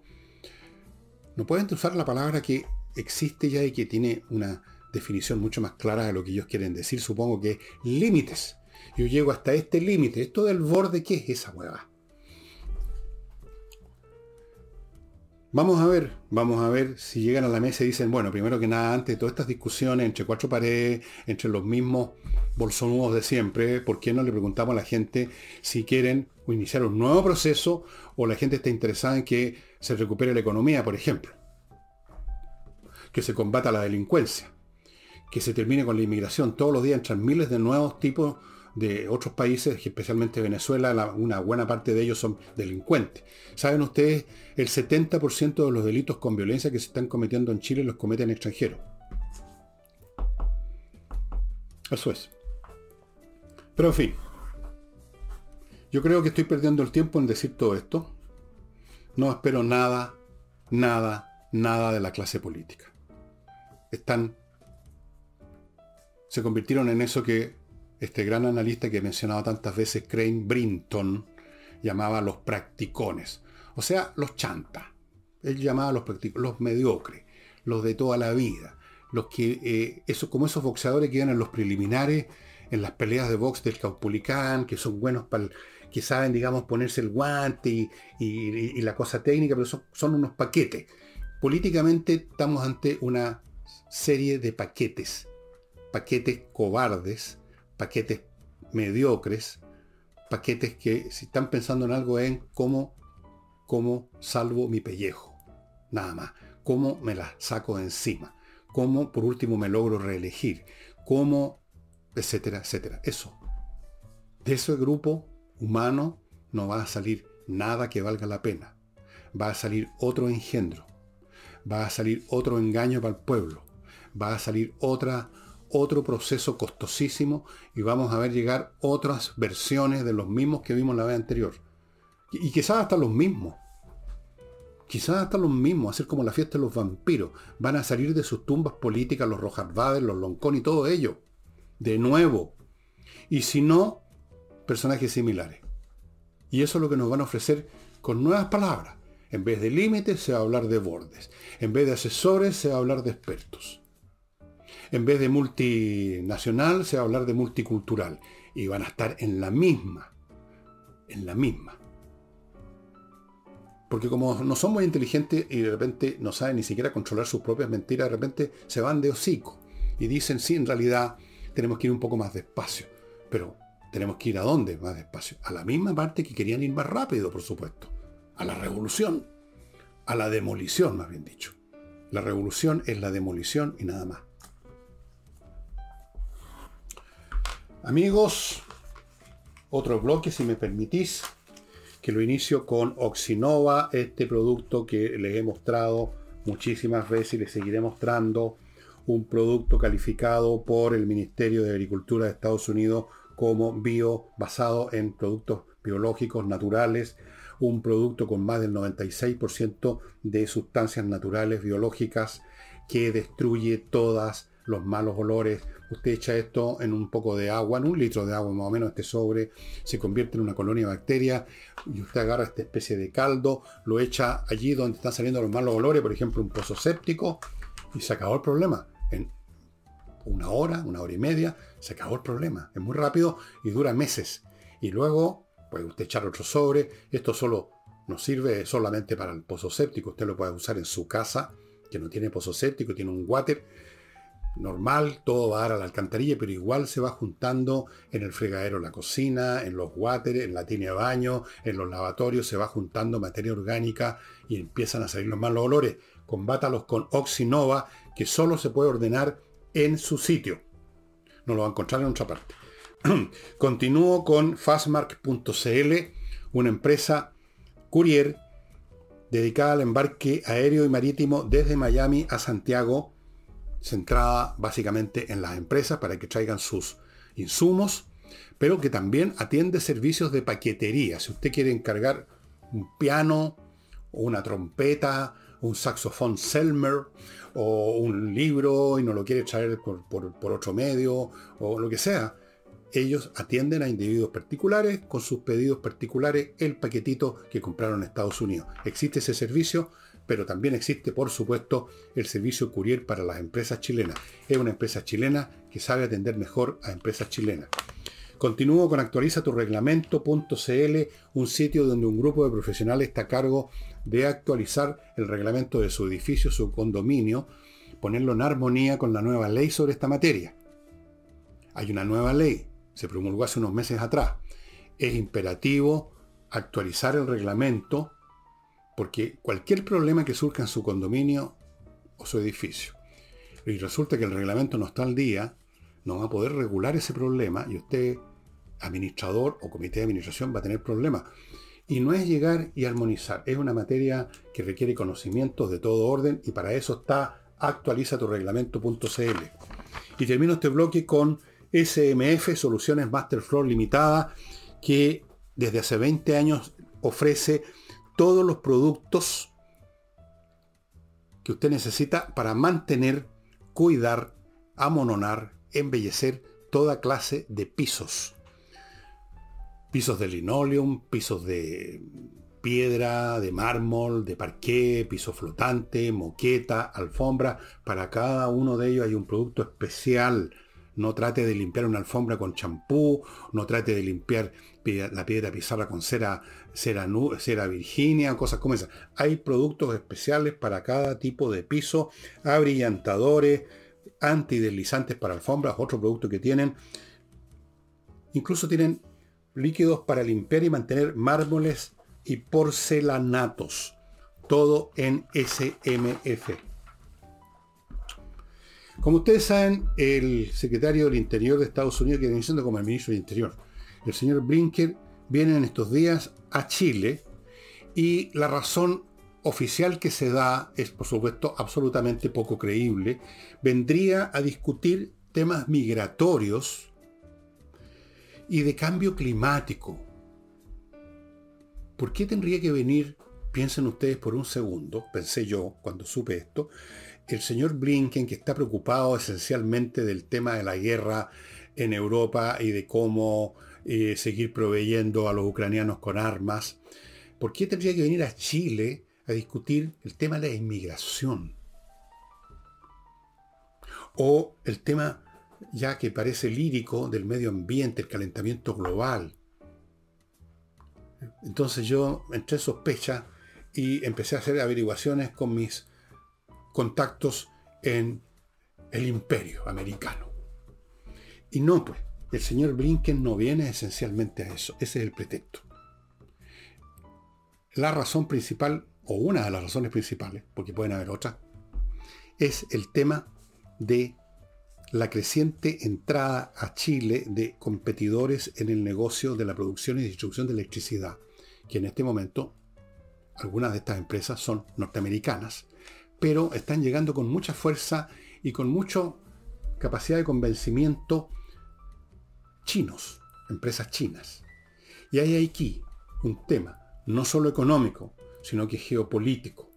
No pueden usar la palabra que existe ya y que tiene una definición mucho más clara de lo que ellos quieren decir, supongo que límites. Yo llego hasta este límite. Esto del borde, ¿qué es esa hueva? Vamos a ver, vamos a ver si llegan a la mesa y dicen, bueno, primero que nada, antes de todas estas discusiones entre cuatro paredes, entre los mismos bolsonudos de siempre, ¿por qué no le preguntamos a la gente si quieren iniciar un nuevo proceso o la gente está interesada en que se recupere la economía, por ejemplo? Que se combata la delincuencia que se termine con la inmigración. Todos los días entran miles de nuevos tipos de otros países, especialmente Venezuela, una buena parte de ellos son delincuentes. ¿Saben ustedes? El 70% de los delitos con violencia que se están cometiendo en Chile los cometen extranjeros. Eso es. Pero en fin, yo creo que estoy perdiendo el tiempo en decir todo esto. No espero nada, nada, nada de la clase política. Están se convirtieron en eso que este gran analista que he mencionado tantas veces, Crane Brinton, llamaba los practicones. O sea, los chantas. Él llamaba los practicones, los mediocres, los de toda la vida. Los que, eh, como esos boxeadores que iban en los preliminares, en las peleas de box del Caupulicán, que son buenos para que saben, digamos, ponerse el guante y, la cosa técnica, pero son, son unos paquetes. Políticamente estamos ante una serie de paquetes paquetes cobardes, paquetes mediocres, paquetes que si están pensando en algo en cómo, cómo salvo mi pellejo, nada más, cómo me la saco de encima, cómo por último me logro reelegir, cómo, etcétera, etcétera. Eso. De ese grupo humano no va a salir nada que valga la pena. Va a salir otro engendro. Va a salir otro engaño para el pueblo. Va a salir otra otro proceso costosísimo y vamos a ver llegar otras versiones de los mismos que vimos la vez anterior. Y, quizás hasta los mismos. Quizás hasta los mismos, hacer como la fiesta de los vampiros. Van a salir de sus tumbas políticas los Rojarvades, los Loncón y todo ello. De nuevo. Y si no, personajes similares. Y eso es lo que nos van a ofrecer con nuevas palabras. En vez de límites se va a hablar de bordes. En vez de asesores se va a hablar de expertos. En vez de multinacional, se va a hablar de multicultural. Y van a estar en la misma. En la misma. Porque como no son muy inteligentes y de repente no saben ni siquiera controlar sus propias mentiras, de repente se van de hocico. Y dicen, sí, en realidad tenemos que ir un poco más despacio. Pero tenemos que ir a dónde más despacio. A la misma parte que querían ir más rápido, por supuesto. A la revolución. A la demolición, más bien dicho. La revolución es la demolición y nada más. Amigos, otro bloque, si me permitís, que lo inicio con Oxinova, este producto que les he mostrado muchísimas veces y les seguiré mostrando, un producto calificado por el Ministerio de Agricultura de Estados Unidos como bio basado en productos biológicos naturales, un producto con más del 96% de sustancias naturales biológicas que destruye todos los malos olores. Usted echa esto en un poco de agua, en un litro de agua más o menos, este sobre, se convierte en una colonia de bacterias y usted agarra esta especie de caldo, lo echa allí donde están saliendo los malos olores, por ejemplo un pozo séptico, y se acabó el problema. En una hora, una hora y media, se acabó el problema. Es muy rápido y dura meses. Y luego puede usted echar otro sobre. Esto solo no sirve solamente para el pozo séptico. Usted lo puede usar en su casa, que no tiene pozo séptico, tiene un water normal, todo va a dar a la alcantarilla, pero igual se va juntando en el fregadero, en la cocina, en los water, en la tina de baño, en los lavatorios, se va juntando materia orgánica y empiezan a salir los malos olores. Combátalos con Oxinova, que solo se puede ordenar en su sitio. No lo va a encontrar en otra parte. Continúo con fastmark.cl, una empresa courier dedicada al embarque aéreo y marítimo desde Miami a Santiago, centrada básicamente en las empresas para que traigan sus insumos, pero que también atiende servicios de paquetería. Si usted quiere encargar un piano, una trompeta, un saxofón Selmer o un libro y no lo quiere traer por, otro medio o lo que sea. Ellos atienden a individuos particulares con sus pedidos particulares el paquetito que compraron en Estados Unidos. Existe ese servicio, pero también existe, por supuesto, el servicio courier para las empresas chilenas. Es una empresa chilena que sabe atender mejor a empresas chilenas. Continúo con actualiza un sitio donde un grupo de profesionales está a cargo de actualizar el reglamento de su edificio, su condominio, ponerlo en armonía con la nueva ley sobre esta materia. Hay una nueva ley, se promulgó hace unos meses atrás. Es imperativo actualizar el reglamento porque cualquier problema que surja en su condominio o su edificio, y resulta que el reglamento no está al día, no va a poder regular ese problema y usted, administrador o comité de administración, va a tener problemas. Y no es llegar y armonizar, es una materia que requiere conocimientos de todo orden y para eso está actualiza tu reglamento.cl. Y termino este bloque con SMF, Soluciones Masterfloor Limitada, que desde hace 20 años ofrece todos los productos que usted necesita para mantener, cuidar, amononar, embellecer toda clase de pisos pisos de linoleum, pisos de piedra, de mármol, de parqué, piso flotante, moqueta, alfombra. Para cada uno de ellos hay un producto especial. No trate de limpiar una alfombra con champú, no trate de limpiar la piedra pizarra con cera, cera, cera virginia, cosas como esas. Hay productos especiales para cada tipo de piso, abrillantadores, antideslizantes para alfombras, otro producto que tienen. Incluso tienen líquidos para limpiar y mantener mármoles y porcelanatos. Todo en SMF. Como ustedes saben, el secretario del Interior de Estados Unidos, que viene siendo como el ministro del Interior, el señor Blinken, viene en estos días a Chile y la razón oficial que se da es, por supuesto, absolutamente poco creíble. Vendría a discutir temas migratorios y de cambio climático. ¿Por qué tendría que venir, piensen ustedes por un segundo, pensé yo cuando supe esto, el señor Blinken, que está preocupado esencialmente del tema de la guerra en Europa y de cómo eh, seguir proveyendo a los ucranianos con armas, ¿por qué tendría que venir a Chile a discutir el tema de la inmigración? O el tema ya que parece lírico del medio ambiente, el calentamiento global. Entonces yo entré sospecha y empecé a hacer averiguaciones con mis contactos en el imperio americano. Y no, pues, el señor Blinken no viene esencialmente a eso. Ese es el pretexto. La razón principal, o una de las razones principales, porque pueden haber otras, es el tema de la creciente entrada a Chile de competidores en el negocio de la producción y distribución de electricidad, que en este momento algunas de estas empresas son norteamericanas, pero están llegando con mucha fuerza y con mucha capacidad de convencimiento chinos, empresas chinas. Y hay aquí un tema, no solo económico, sino que geopolítico.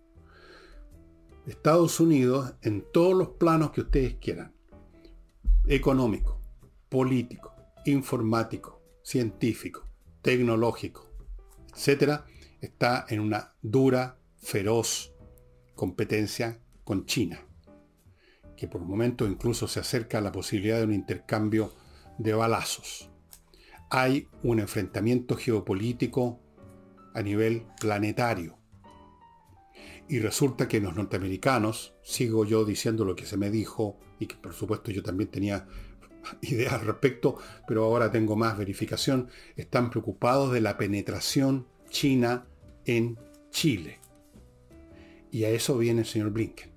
Estados Unidos, en todos los planos que ustedes quieran, económico, político, informático, científico, tecnológico, etcétera, está en una dura, feroz competencia con China, que por momentos incluso se acerca a la posibilidad de un intercambio de balazos. Hay un enfrentamiento geopolítico a nivel planetario. Y resulta que los norteamericanos, sigo yo diciendo lo que se me dijo, y que por supuesto yo también tenía ideas al respecto, pero ahora tengo más verificación, están preocupados de la penetración china en Chile. Y a eso viene el señor Blinken.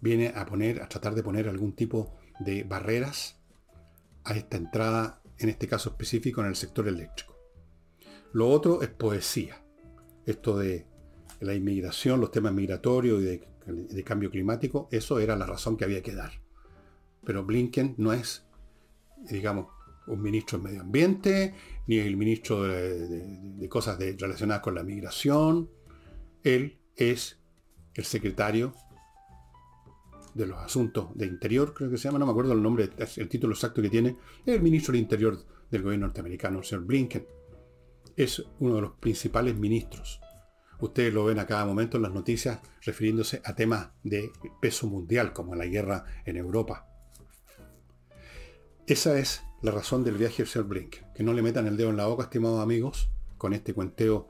Viene a poner, a tratar de poner algún tipo de barreras a esta entrada, en este caso específico, en el sector eléctrico. Lo otro es poesía. Esto de la inmigración, los temas migratorios y de, de cambio climático, eso era la razón que había que dar. Pero Blinken no es, digamos, un ministro de medio ambiente, ni el ministro de, cosas relacionadas con la migración. Él es el secretario de los asuntos de interior, creo que se llama, no me acuerdo el nombre, el título exacto que tiene, el ministro del interior del gobierno norteamericano, el señor Blinken. Es uno de los principales ministros. Ustedes lo ven a cada momento en las noticias refiriéndose a temas de peso mundial, como la guerra en Europa. Esa es la razón del viaje del señor Blinken. Que no le metan el dedo en la boca, estimados amigos, con este cuenteo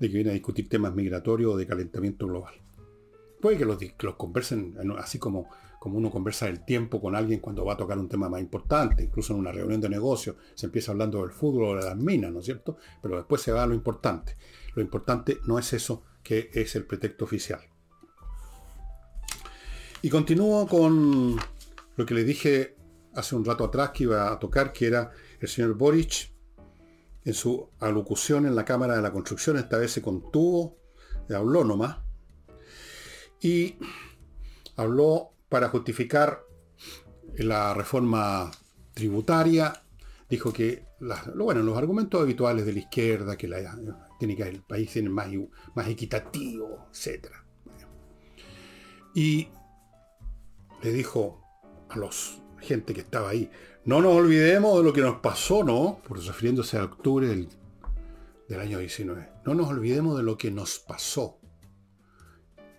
de, que viene a discutir temas migratorios o de calentamiento global. Puede que los, conversen así como, como uno conversa el tiempo con alguien cuando va a tocar un tema más importante, incluso en una reunión de negocios, se empieza hablando del fútbol o de las minas, ¿no es cierto? Pero después se va a lo importante. Lo importante no es eso que es el pretexto oficial. Y continúo con lo que le dije hace un rato atrás que iba a tocar, que era el señor Boric, en su alocución en la Cámara de la Construcción, esta vez se contuvo, habló nomás, y habló para justificar la reforma tributaria, dijo que bueno, los argumentos habituales de la izquierda, que la, tiene que el país tiene más, más equitativo, etc. Y le dijo a los gente que estaba ahí. No nos olvidemos de lo que nos pasó, ¿no? Por refiriéndose a octubre del, del año 19. No nos olvidemos de lo que nos pasó.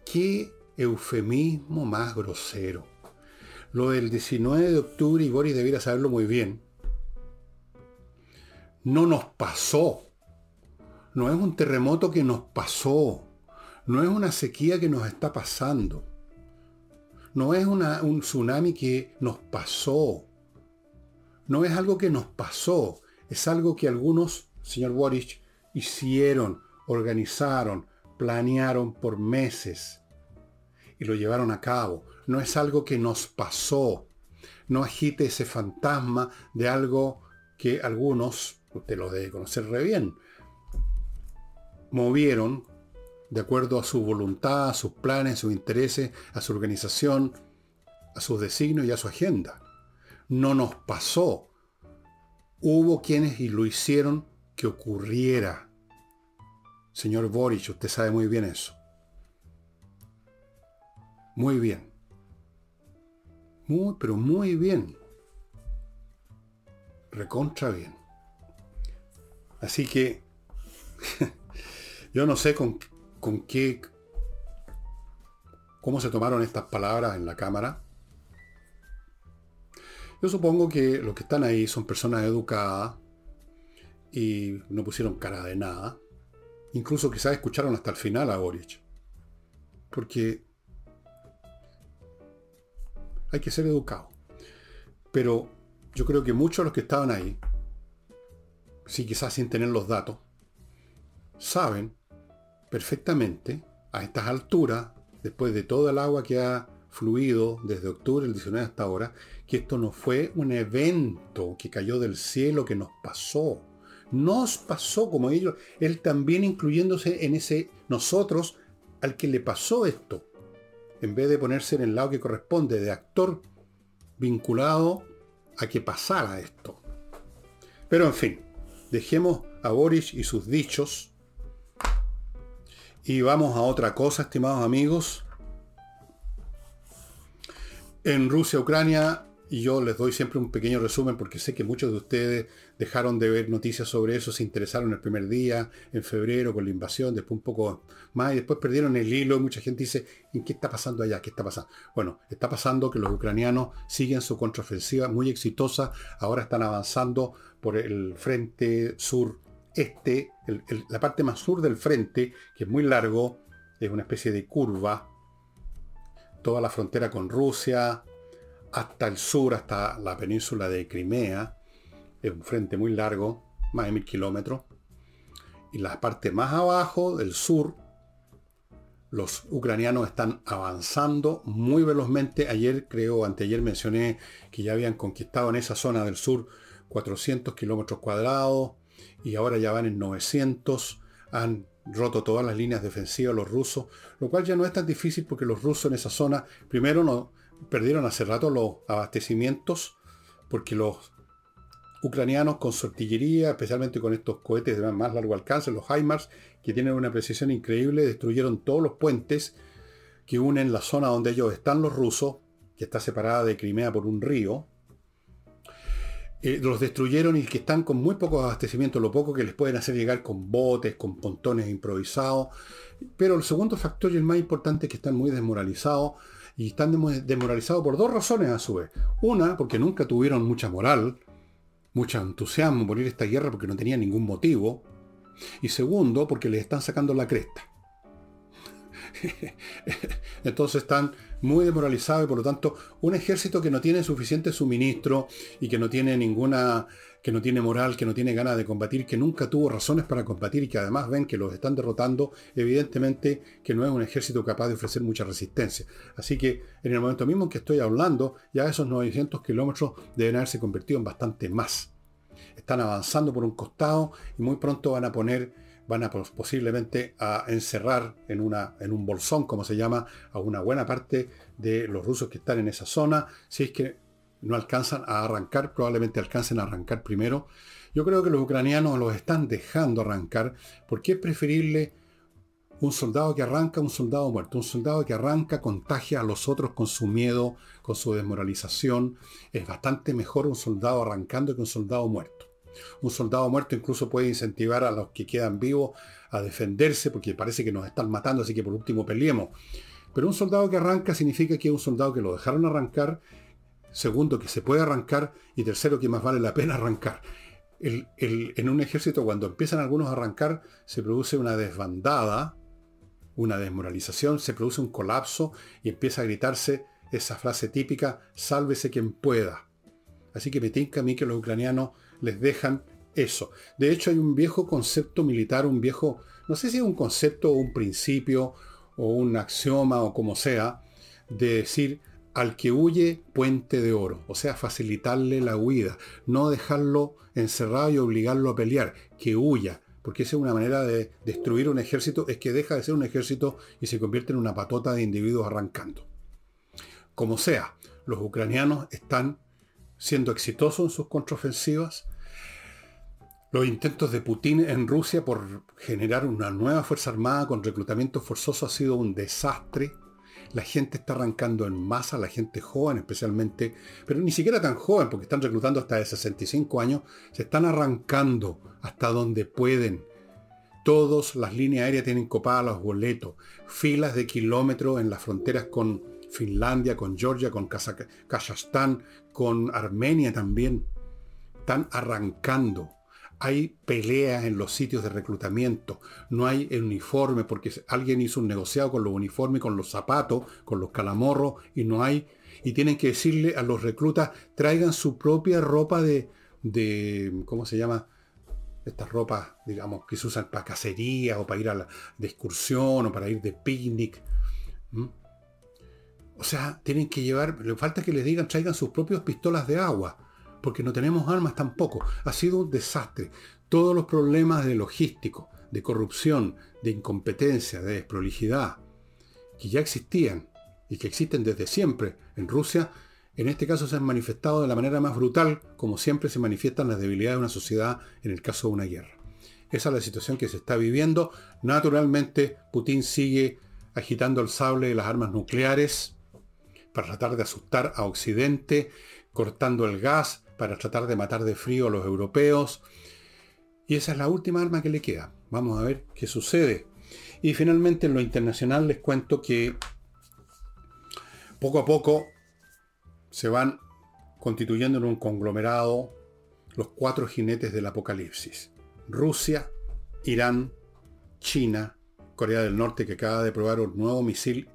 Qué eufemismo más grosero. Lo del 19 de octubre, y Boris debiera saberlo muy bien, no nos pasó. No es un terremoto que nos pasó. No es una sequía que nos está pasando no es un tsunami que nos pasó. No es algo que nos pasó. Es algo que algunos, señor Boric, hicieron, organizaron, planearon por meses y lo llevaron a cabo. No es algo que nos pasó. No agite ese fantasma de algo que algunos, usted lo debe conocer re bien, movieron de acuerdo a su voluntad, a sus planes, a sus intereses, a su organización, a sus designios y a su agenda. No nos pasó. Hubo quienes y lo hicieron que ocurriera. Señor Boric, usted sabe muy bien eso. Muy bien. Muy, pero muy bien. Recontra bien. Así que yo no sé con con qué, cómo se tomaron estas palabras en la Cámara, Yo supongo que los que están ahí son personas educadas y no pusieron cara de nada. Incluso quizás escucharon hasta el final a Boric. Porque hay que ser educado. Pero yo creo que muchos de los que estaban ahí, sí quizás sin tener los datos, saben perfectamente a estas alturas, después de todo el agua que ha fluido desde octubre del 19 hasta ahora, que esto no fue un evento que cayó del cielo, que nos pasó. Nos pasó como ellos, él también incluyéndose en ese nosotros al que le pasó esto, en vez de ponerse en el lado que corresponde de actor vinculado a que pasara esto. Pero en fin, dejemos a Boris y sus dichos y vamos a otra cosa, estimados amigos. En Rusia, Ucrania, y yo les doy siempre un pequeño resumen porque sé que muchos de ustedes dejaron de ver noticias sobre eso, se interesaron el primer día, en febrero, con la invasión, después un poco más, y después perdieron el hilo, mucha gente dice, ¿en qué está pasando allá? ¿Qué está pasando? Bueno, está pasando que los ucranianos siguen su contraofensiva muy exitosa, ahora están avanzando por el frente sur este, la parte más sur del frente, que es muy largo, es una especie de curva, toda la frontera con Rusia, hasta el sur, hasta la península de Crimea, es un frente muy largo, más de mil kilómetros, y la parte más abajo del sur, los ucranianos están avanzando muy velozmente. Ayer, creo, anteayer mencioné que ya habían conquistado en esa zona del sur 400 kilómetros cuadrados y ahora ya van en 900, han roto todas las líneas defensivas los rusos, lo cual ya no es tan difícil porque los rusos en esa zona, primero no, perdieron hace rato los abastecimientos, porque los ucranianos con su artillería, especialmente con estos cohetes de más largo alcance, los HIMARS, que tienen una precisión increíble, destruyeron todos los puentes que unen la zona donde ellos están los rusos, que está separada de Crimea por un río, eh, los destruyeron y que están con muy poco abastecimiento, lo poco que les pueden hacer llegar con botes, con pontones improvisados. Pero el segundo factor y el más importante es que están muy desmoralizados y están desmoralizados por dos razones a su vez. Una, porque nunca tuvieron mucha moral, mucho entusiasmo por ir a esta guerra porque no tenían ningún motivo. Y segundo, porque les están sacando la cresta. Entonces están muy demoralizados y por lo tanto un ejército que no tiene suficiente suministro y que no tiene ninguna, que no tiene moral, que no tiene ganas de combatir, que nunca tuvo razones para combatir y que además ven que los están derrotando, evidentemente que no es un ejército capaz de ofrecer mucha resistencia. Así que en el momento mismo en que estoy hablando, ya esos 900 kilómetros deben haberse convertido en bastante más. Están avanzando por un costado y muy pronto van a poner van a posiblemente a encerrar en, en un bolsón, como se llama, a una buena parte de los rusos que están en esa zona. Si es que no alcanzan a arrancar, probablemente alcancen a arrancar primero. Yo creo que los ucranianos los están dejando arrancar porque es preferible un soldado que arranca, un soldado muerto. Un soldado que arranca contagia a los otros con su miedo, con su desmoralización. Es bastante mejor un soldado arrancando que un soldado muerto. Un soldado muerto incluso puede incentivar a los que quedan vivos a defenderse porque parece que nos están matando, así que por último peleemos. Pero un soldado que arranca significa que es un soldado que lo dejaron arrancar, segundo que se puede arrancar y tercero que más vale la pena arrancar. en un ejército cuando empiezan algunos a arrancar se produce una desbandada, una desmoralización, se produce un colapso y empieza a gritarse esa frase típica, sálvese quien pueda. Así que me tinca a mí que los ucranianos les dejan eso. De hecho, hay un viejo concepto militar, un viejo, no sé si es un concepto o un principio o un axioma o como sea, de decir al que huye puente de oro, o sea, facilitarle la huida, no dejarlo encerrado y obligarlo a pelear, que huya, porque esa es una manera de destruir un ejército, es que deja de ser un ejército y se convierte en una patota de individuos arrancando. Como sea, los ucranianos están siendo exitosos en sus contraofensivas. Los intentos de Putin en Rusia por generar una nueva fuerza armada con reclutamiento forzoso ha sido un desastre. La gente está arrancando en masa, la gente joven especialmente, pero ni siquiera tan joven porque están reclutando hasta de 65 años, se están arrancando hasta donde pueden. Todas las líneas aéreas tienen copadas los boletos, filas de kilómetros en las fronteras con Finlandia, con Georgia, con Kazajstán, con Armenia también. Están arrancando. Hay peleas en los sitios de reclutamiento. No hay uniforme porque alguien hizo un negociado con los uniformes, con los zapatos, con los calamorros y no hay. Y tienen que decirle a los reclutas, traigan su propia ropa de, de ¿cómo se llama? Estas ropas, digamos, que se usan para cacería o para ir a la de excursión o para ir de picnic. O sea, tienen que llevar, le falta que les digan, traigan sus propias pistolas de agua porque no tenemos armas tampoco. Ha sido un desastre. Todos los problemas de logístico, de corrupción, de incompetencia, de desprolijidad, que ya existían y que existen desde siempre en Rusia, en este caso se han manifestado de la manera más brutal, como siempre se manifiestan las debilidades de una sociedad en el caso de una guerra. Esa es la situación que se está viviendo. Naturalmente, Putin sigue agitando el sable de las armas nucleares para tratar de asustar a Occidente, cortando el gas, para tratar de matar de frío a los europeos. Y esa es la última arma que le queda. Vamos a ver qué sucede. Y finalmente en lo internacional les cuento que poco a poco se van constituyendo en un conglomerado los cuatro jinetes del apocalipsis. Rusia, Irán, China, Corea del Norte que acaba de probar un nuevo misil,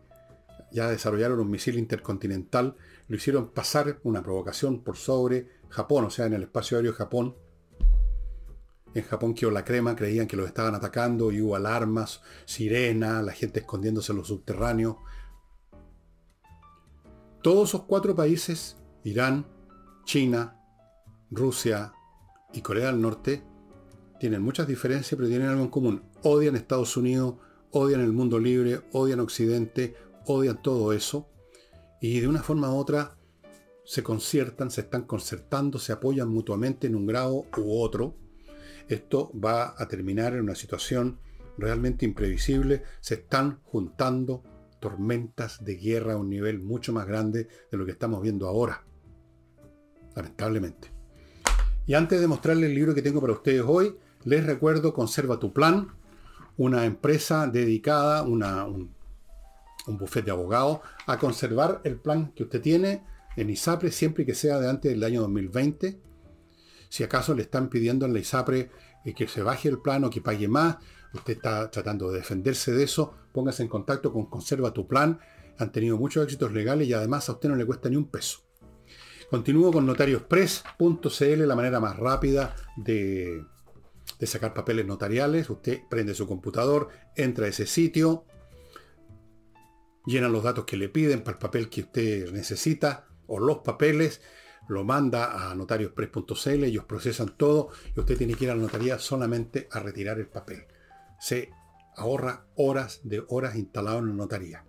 ya desarrollaron un misil intercontinental, lo hicieron pasar una provocación por sobre Japón, o sea, en el espacio aéreo de Japón. En Japón quedó la crema, creían que los estaban atacando y hubo alarmas, sirena, la gente escondiéndose en los subterráneos. Todos esos cuatro países, Irán, China, Rusia y Corea del Norte, tienen muchas diferencias, pero tienen algo en común. Odian Estados Unidos, odian el mundo libre, odian Occidente, odian todo eso. Y de una forma u otra se conciertan, se están concertando, se apoyan mutuamente en un grado u otro. Esto va a terminar en una situación realmente imprevisible. Se están juntando tormentas de guerra a un nivel mucho más grande de lo que estamos viendo ahora. Lamentablemente. Y antes de mostrarles el libro que tengo para ustedes hoy, les recuerdo Conserva tu Plan, una empresa dedicada, una, un, un bufete de abogados, a conservar el plan que usted tiene en ISAPRE siempre que sea de antes del año 2020. Si acaso le están pidiendo en la ISAPRE eh, que se baje el plano, que pague más, usted está tratando de defenderse de eso, póngase en contacto con Conserva tu Plan. Han tenido muchos éxitos legales y además a usted no le cuesta ni un peso. Continúo con notariospress.cl, la manera más rápida de, de sacar papeles notariales. Usted prende su computador, entra a ese sitio, llena los datos que le piden para el papel que usted necesita, o los papeles, lo manda a notariospress.cl, ellos procesan todo y usted tiene que ir a la notaría solamente a retirar el papel. Se ahorra horas de horas instalado en la notaría.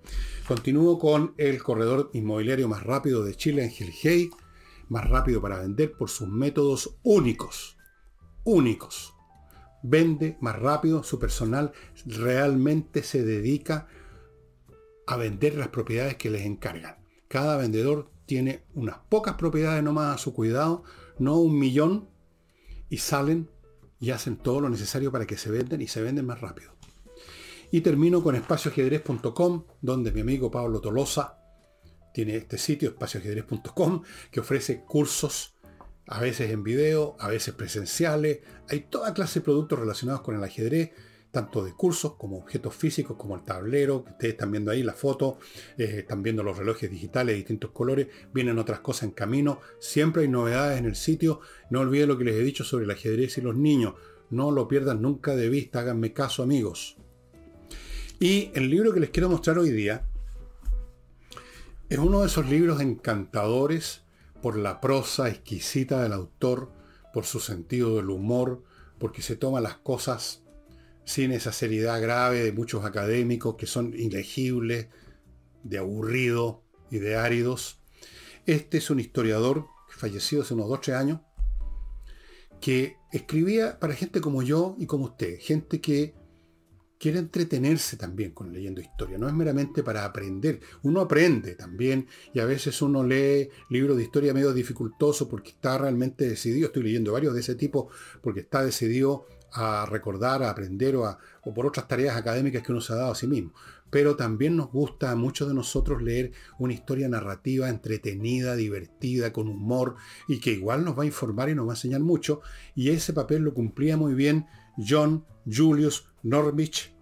Continúo con el corredor inmobiliario más rápido de Chile, Angel Hey, más rápido para vender por sus métodos únicos. Únicos. Vende más rápido, su personal realmente se dedica a vender las propiedades que les encargan. Cada vendedor tiene unas pocas propiedades nomás a su cuidado, no un millón, y salen y hacen todo lo necesario para que se venden y se venden más rápido. Y termino con espacioajedrez.com, donde mi amigo Pablo Tolosa tiene este sitio, espacioajedrez.com, que ofrece cursos, a veces en video, a veces presenciales. Hay toda clase de productos relacionados con el ajedrez tanto de cursos como objetos físicos, como el tablero, que ustedes están viendo ahí la foto, eh, están viendo los relojes digitales de distintos colores, vienen otras cosas en camino, siempre hay novedades en el sitio, no olviden lo que les he dicho sobre el ajedrez y los niños, no lo pierdan nunca de vista, háganme caso amigos. Y el libro que les quiero mostrar hoy día es uno de esos libros encantadores por la prosa exquisita del autor, por su sentido del humor, porque se toma las cosas sin esa seriedad grave de muchos académicos que son ilegibles, de aburrido y de áridos. Este es un historiador fallecido hace unos 2 3 años, que escribía para gente como yo y como usted, gente que quiere entretenerse también con leyendo historia, no es meramente para aprender, uno aprende también y a veces uno lee libros de historia medio dificultoso porque está realmente decidido, estoy leyendo varios de ese tipo, porque está decidido a recordar, a aprender o, o por otras tareas académicas que uno se ha dado a sí mismo. Pero también nos gusta a muchos de nosotros leer una historia narrativa entretenida, divertida, con humor y que igual nos va a informar y nos va a enseñar mucho. Y ese papel lo cumplía muy bien John Julius Norwich,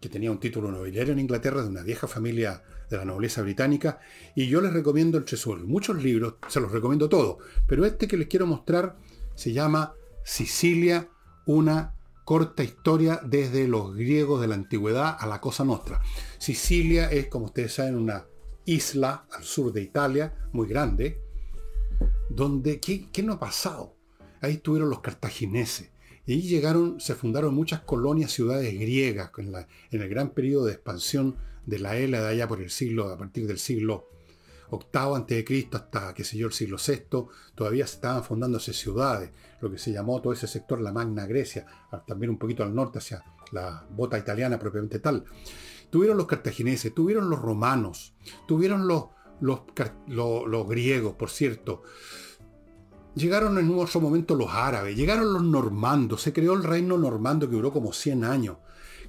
que tenía un título nobiliario en Inglaterra de una vieja familia de la nobleza británica. Y yo les recomiendo entre sus muchos libros, se los recomiendo todos, pero este que les quiero mostrar se llama Sicilia, una corta historia desde los griegos de la antigüedad a la Cosa Nostra. Sicilia es, como ustedes saben, una isla al sur de Italia, muy grande, donde, ¿qué, qué no ha pasado? Ahí estuvieron los cartagineses, y ahí llegaron, se fundaron muchas colonias, ciudades griegas en, en el gran periodo de expansión de la de allá por el siglo, a partir del siglo octavo antes de Cristo hasta, qué sé yo, el siglo VI, todavía se estaban fundándose ciudades, lo que se llamó todo ese sector la Magna Grecia, también un poquito al norte hacia la bota italiana propiamente tal. Tuvieron los cartagineses, tuvieron los romanos, tuvieron los, los, griegos, por cierto, Llegaron en otro momento los árabes, llegaron los normandos, se creó el reino normando que duró como 100 años.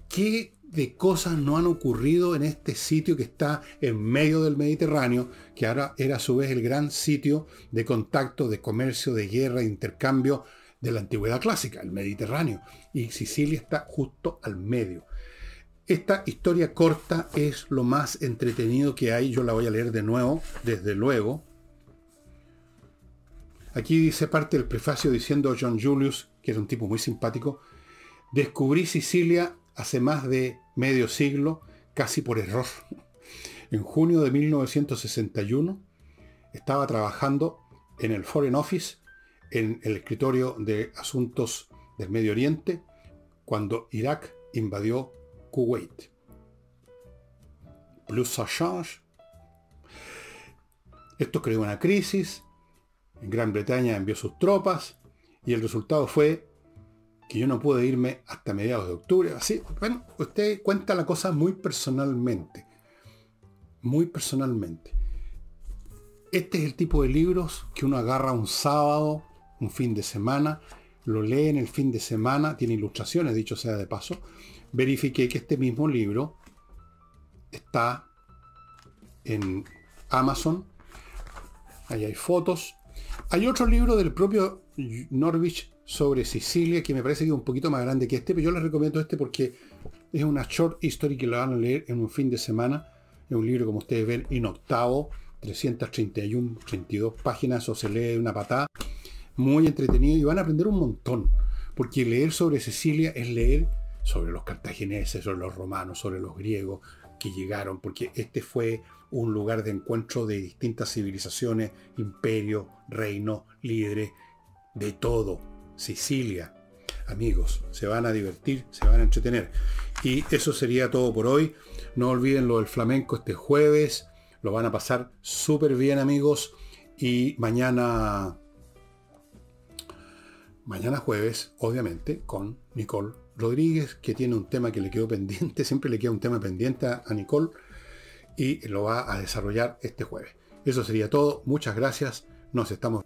¿Qué de cosas no han ocurrido en este sitio que está en medio del Mediterráneo, que ahora era a su vez el gran sitio de contacto, de comercio, de guerra, de intercambio de la antigüedad clásica, el Mediterráneo? Y Sicilia está justo al medio. Esta historia corta es lo más entretenido que hay, yo la voy a leer de nuevo, desde luego Aquí dice parte del prefacio diciendo John Julius, que era un tipo muy simpático, descubrí Sicilia hace más de medio siglo, casi por error. En junio de 1961 estaba trabajando en el Foreign Office, en el escritorio de asuntos del Medio Oriente, cuando Irak invadió Kuwait. Plus change. Esto creó una crisis, en Gran Bretaña envió sus tropas y el resultado fue que yo no pude irme hasta mediados de octubre. Así, bueno, usted cuenta la cosa muy personalmente. Muy personalmente. Este es el tipo de libros que uno agarra un sábado, un fin de semana, lo lee en el fin de semana, tiene ilustraciones, dicho sea de paso. Verifiqué que este mismo libro está en Amazon. Ahí hay fotos. Hay otro libro del propio Norwich sobre Sicilia que me parece que es un poquito más grande que este, pero yo les recomiendo este porque es una short history que lo van a leer en un fin de semana. Es un libro, como ustedes ven, en octavo, 331, 32 páginas, o se lee una patada. Muy entretenido y van a aprender un montón. Porque leer sobre Sicilia es leer sobre los cartagineses, sobre los romanos, sobre los griegos que llegaron, porque este fue un lugar de encuentro de distintas civilizaciones, imperio, reino, líderes, de todo. Sicilia. Amigos, se van a divertir, se van a entretener. Y eso sería todo por hoy. No olviden lo del flamenco este jueves. Lo van a pasar súper bien, amigos. Y mañana, mañana jueves, obviamente, con Nicole Rodríguez, que tiene un tema que le quedó pendiente. Siempre le queda un tema pendiente a Nicole y lo va a desarrollar este jueves. Eso sería todo. Muchas gracias. Nos estamos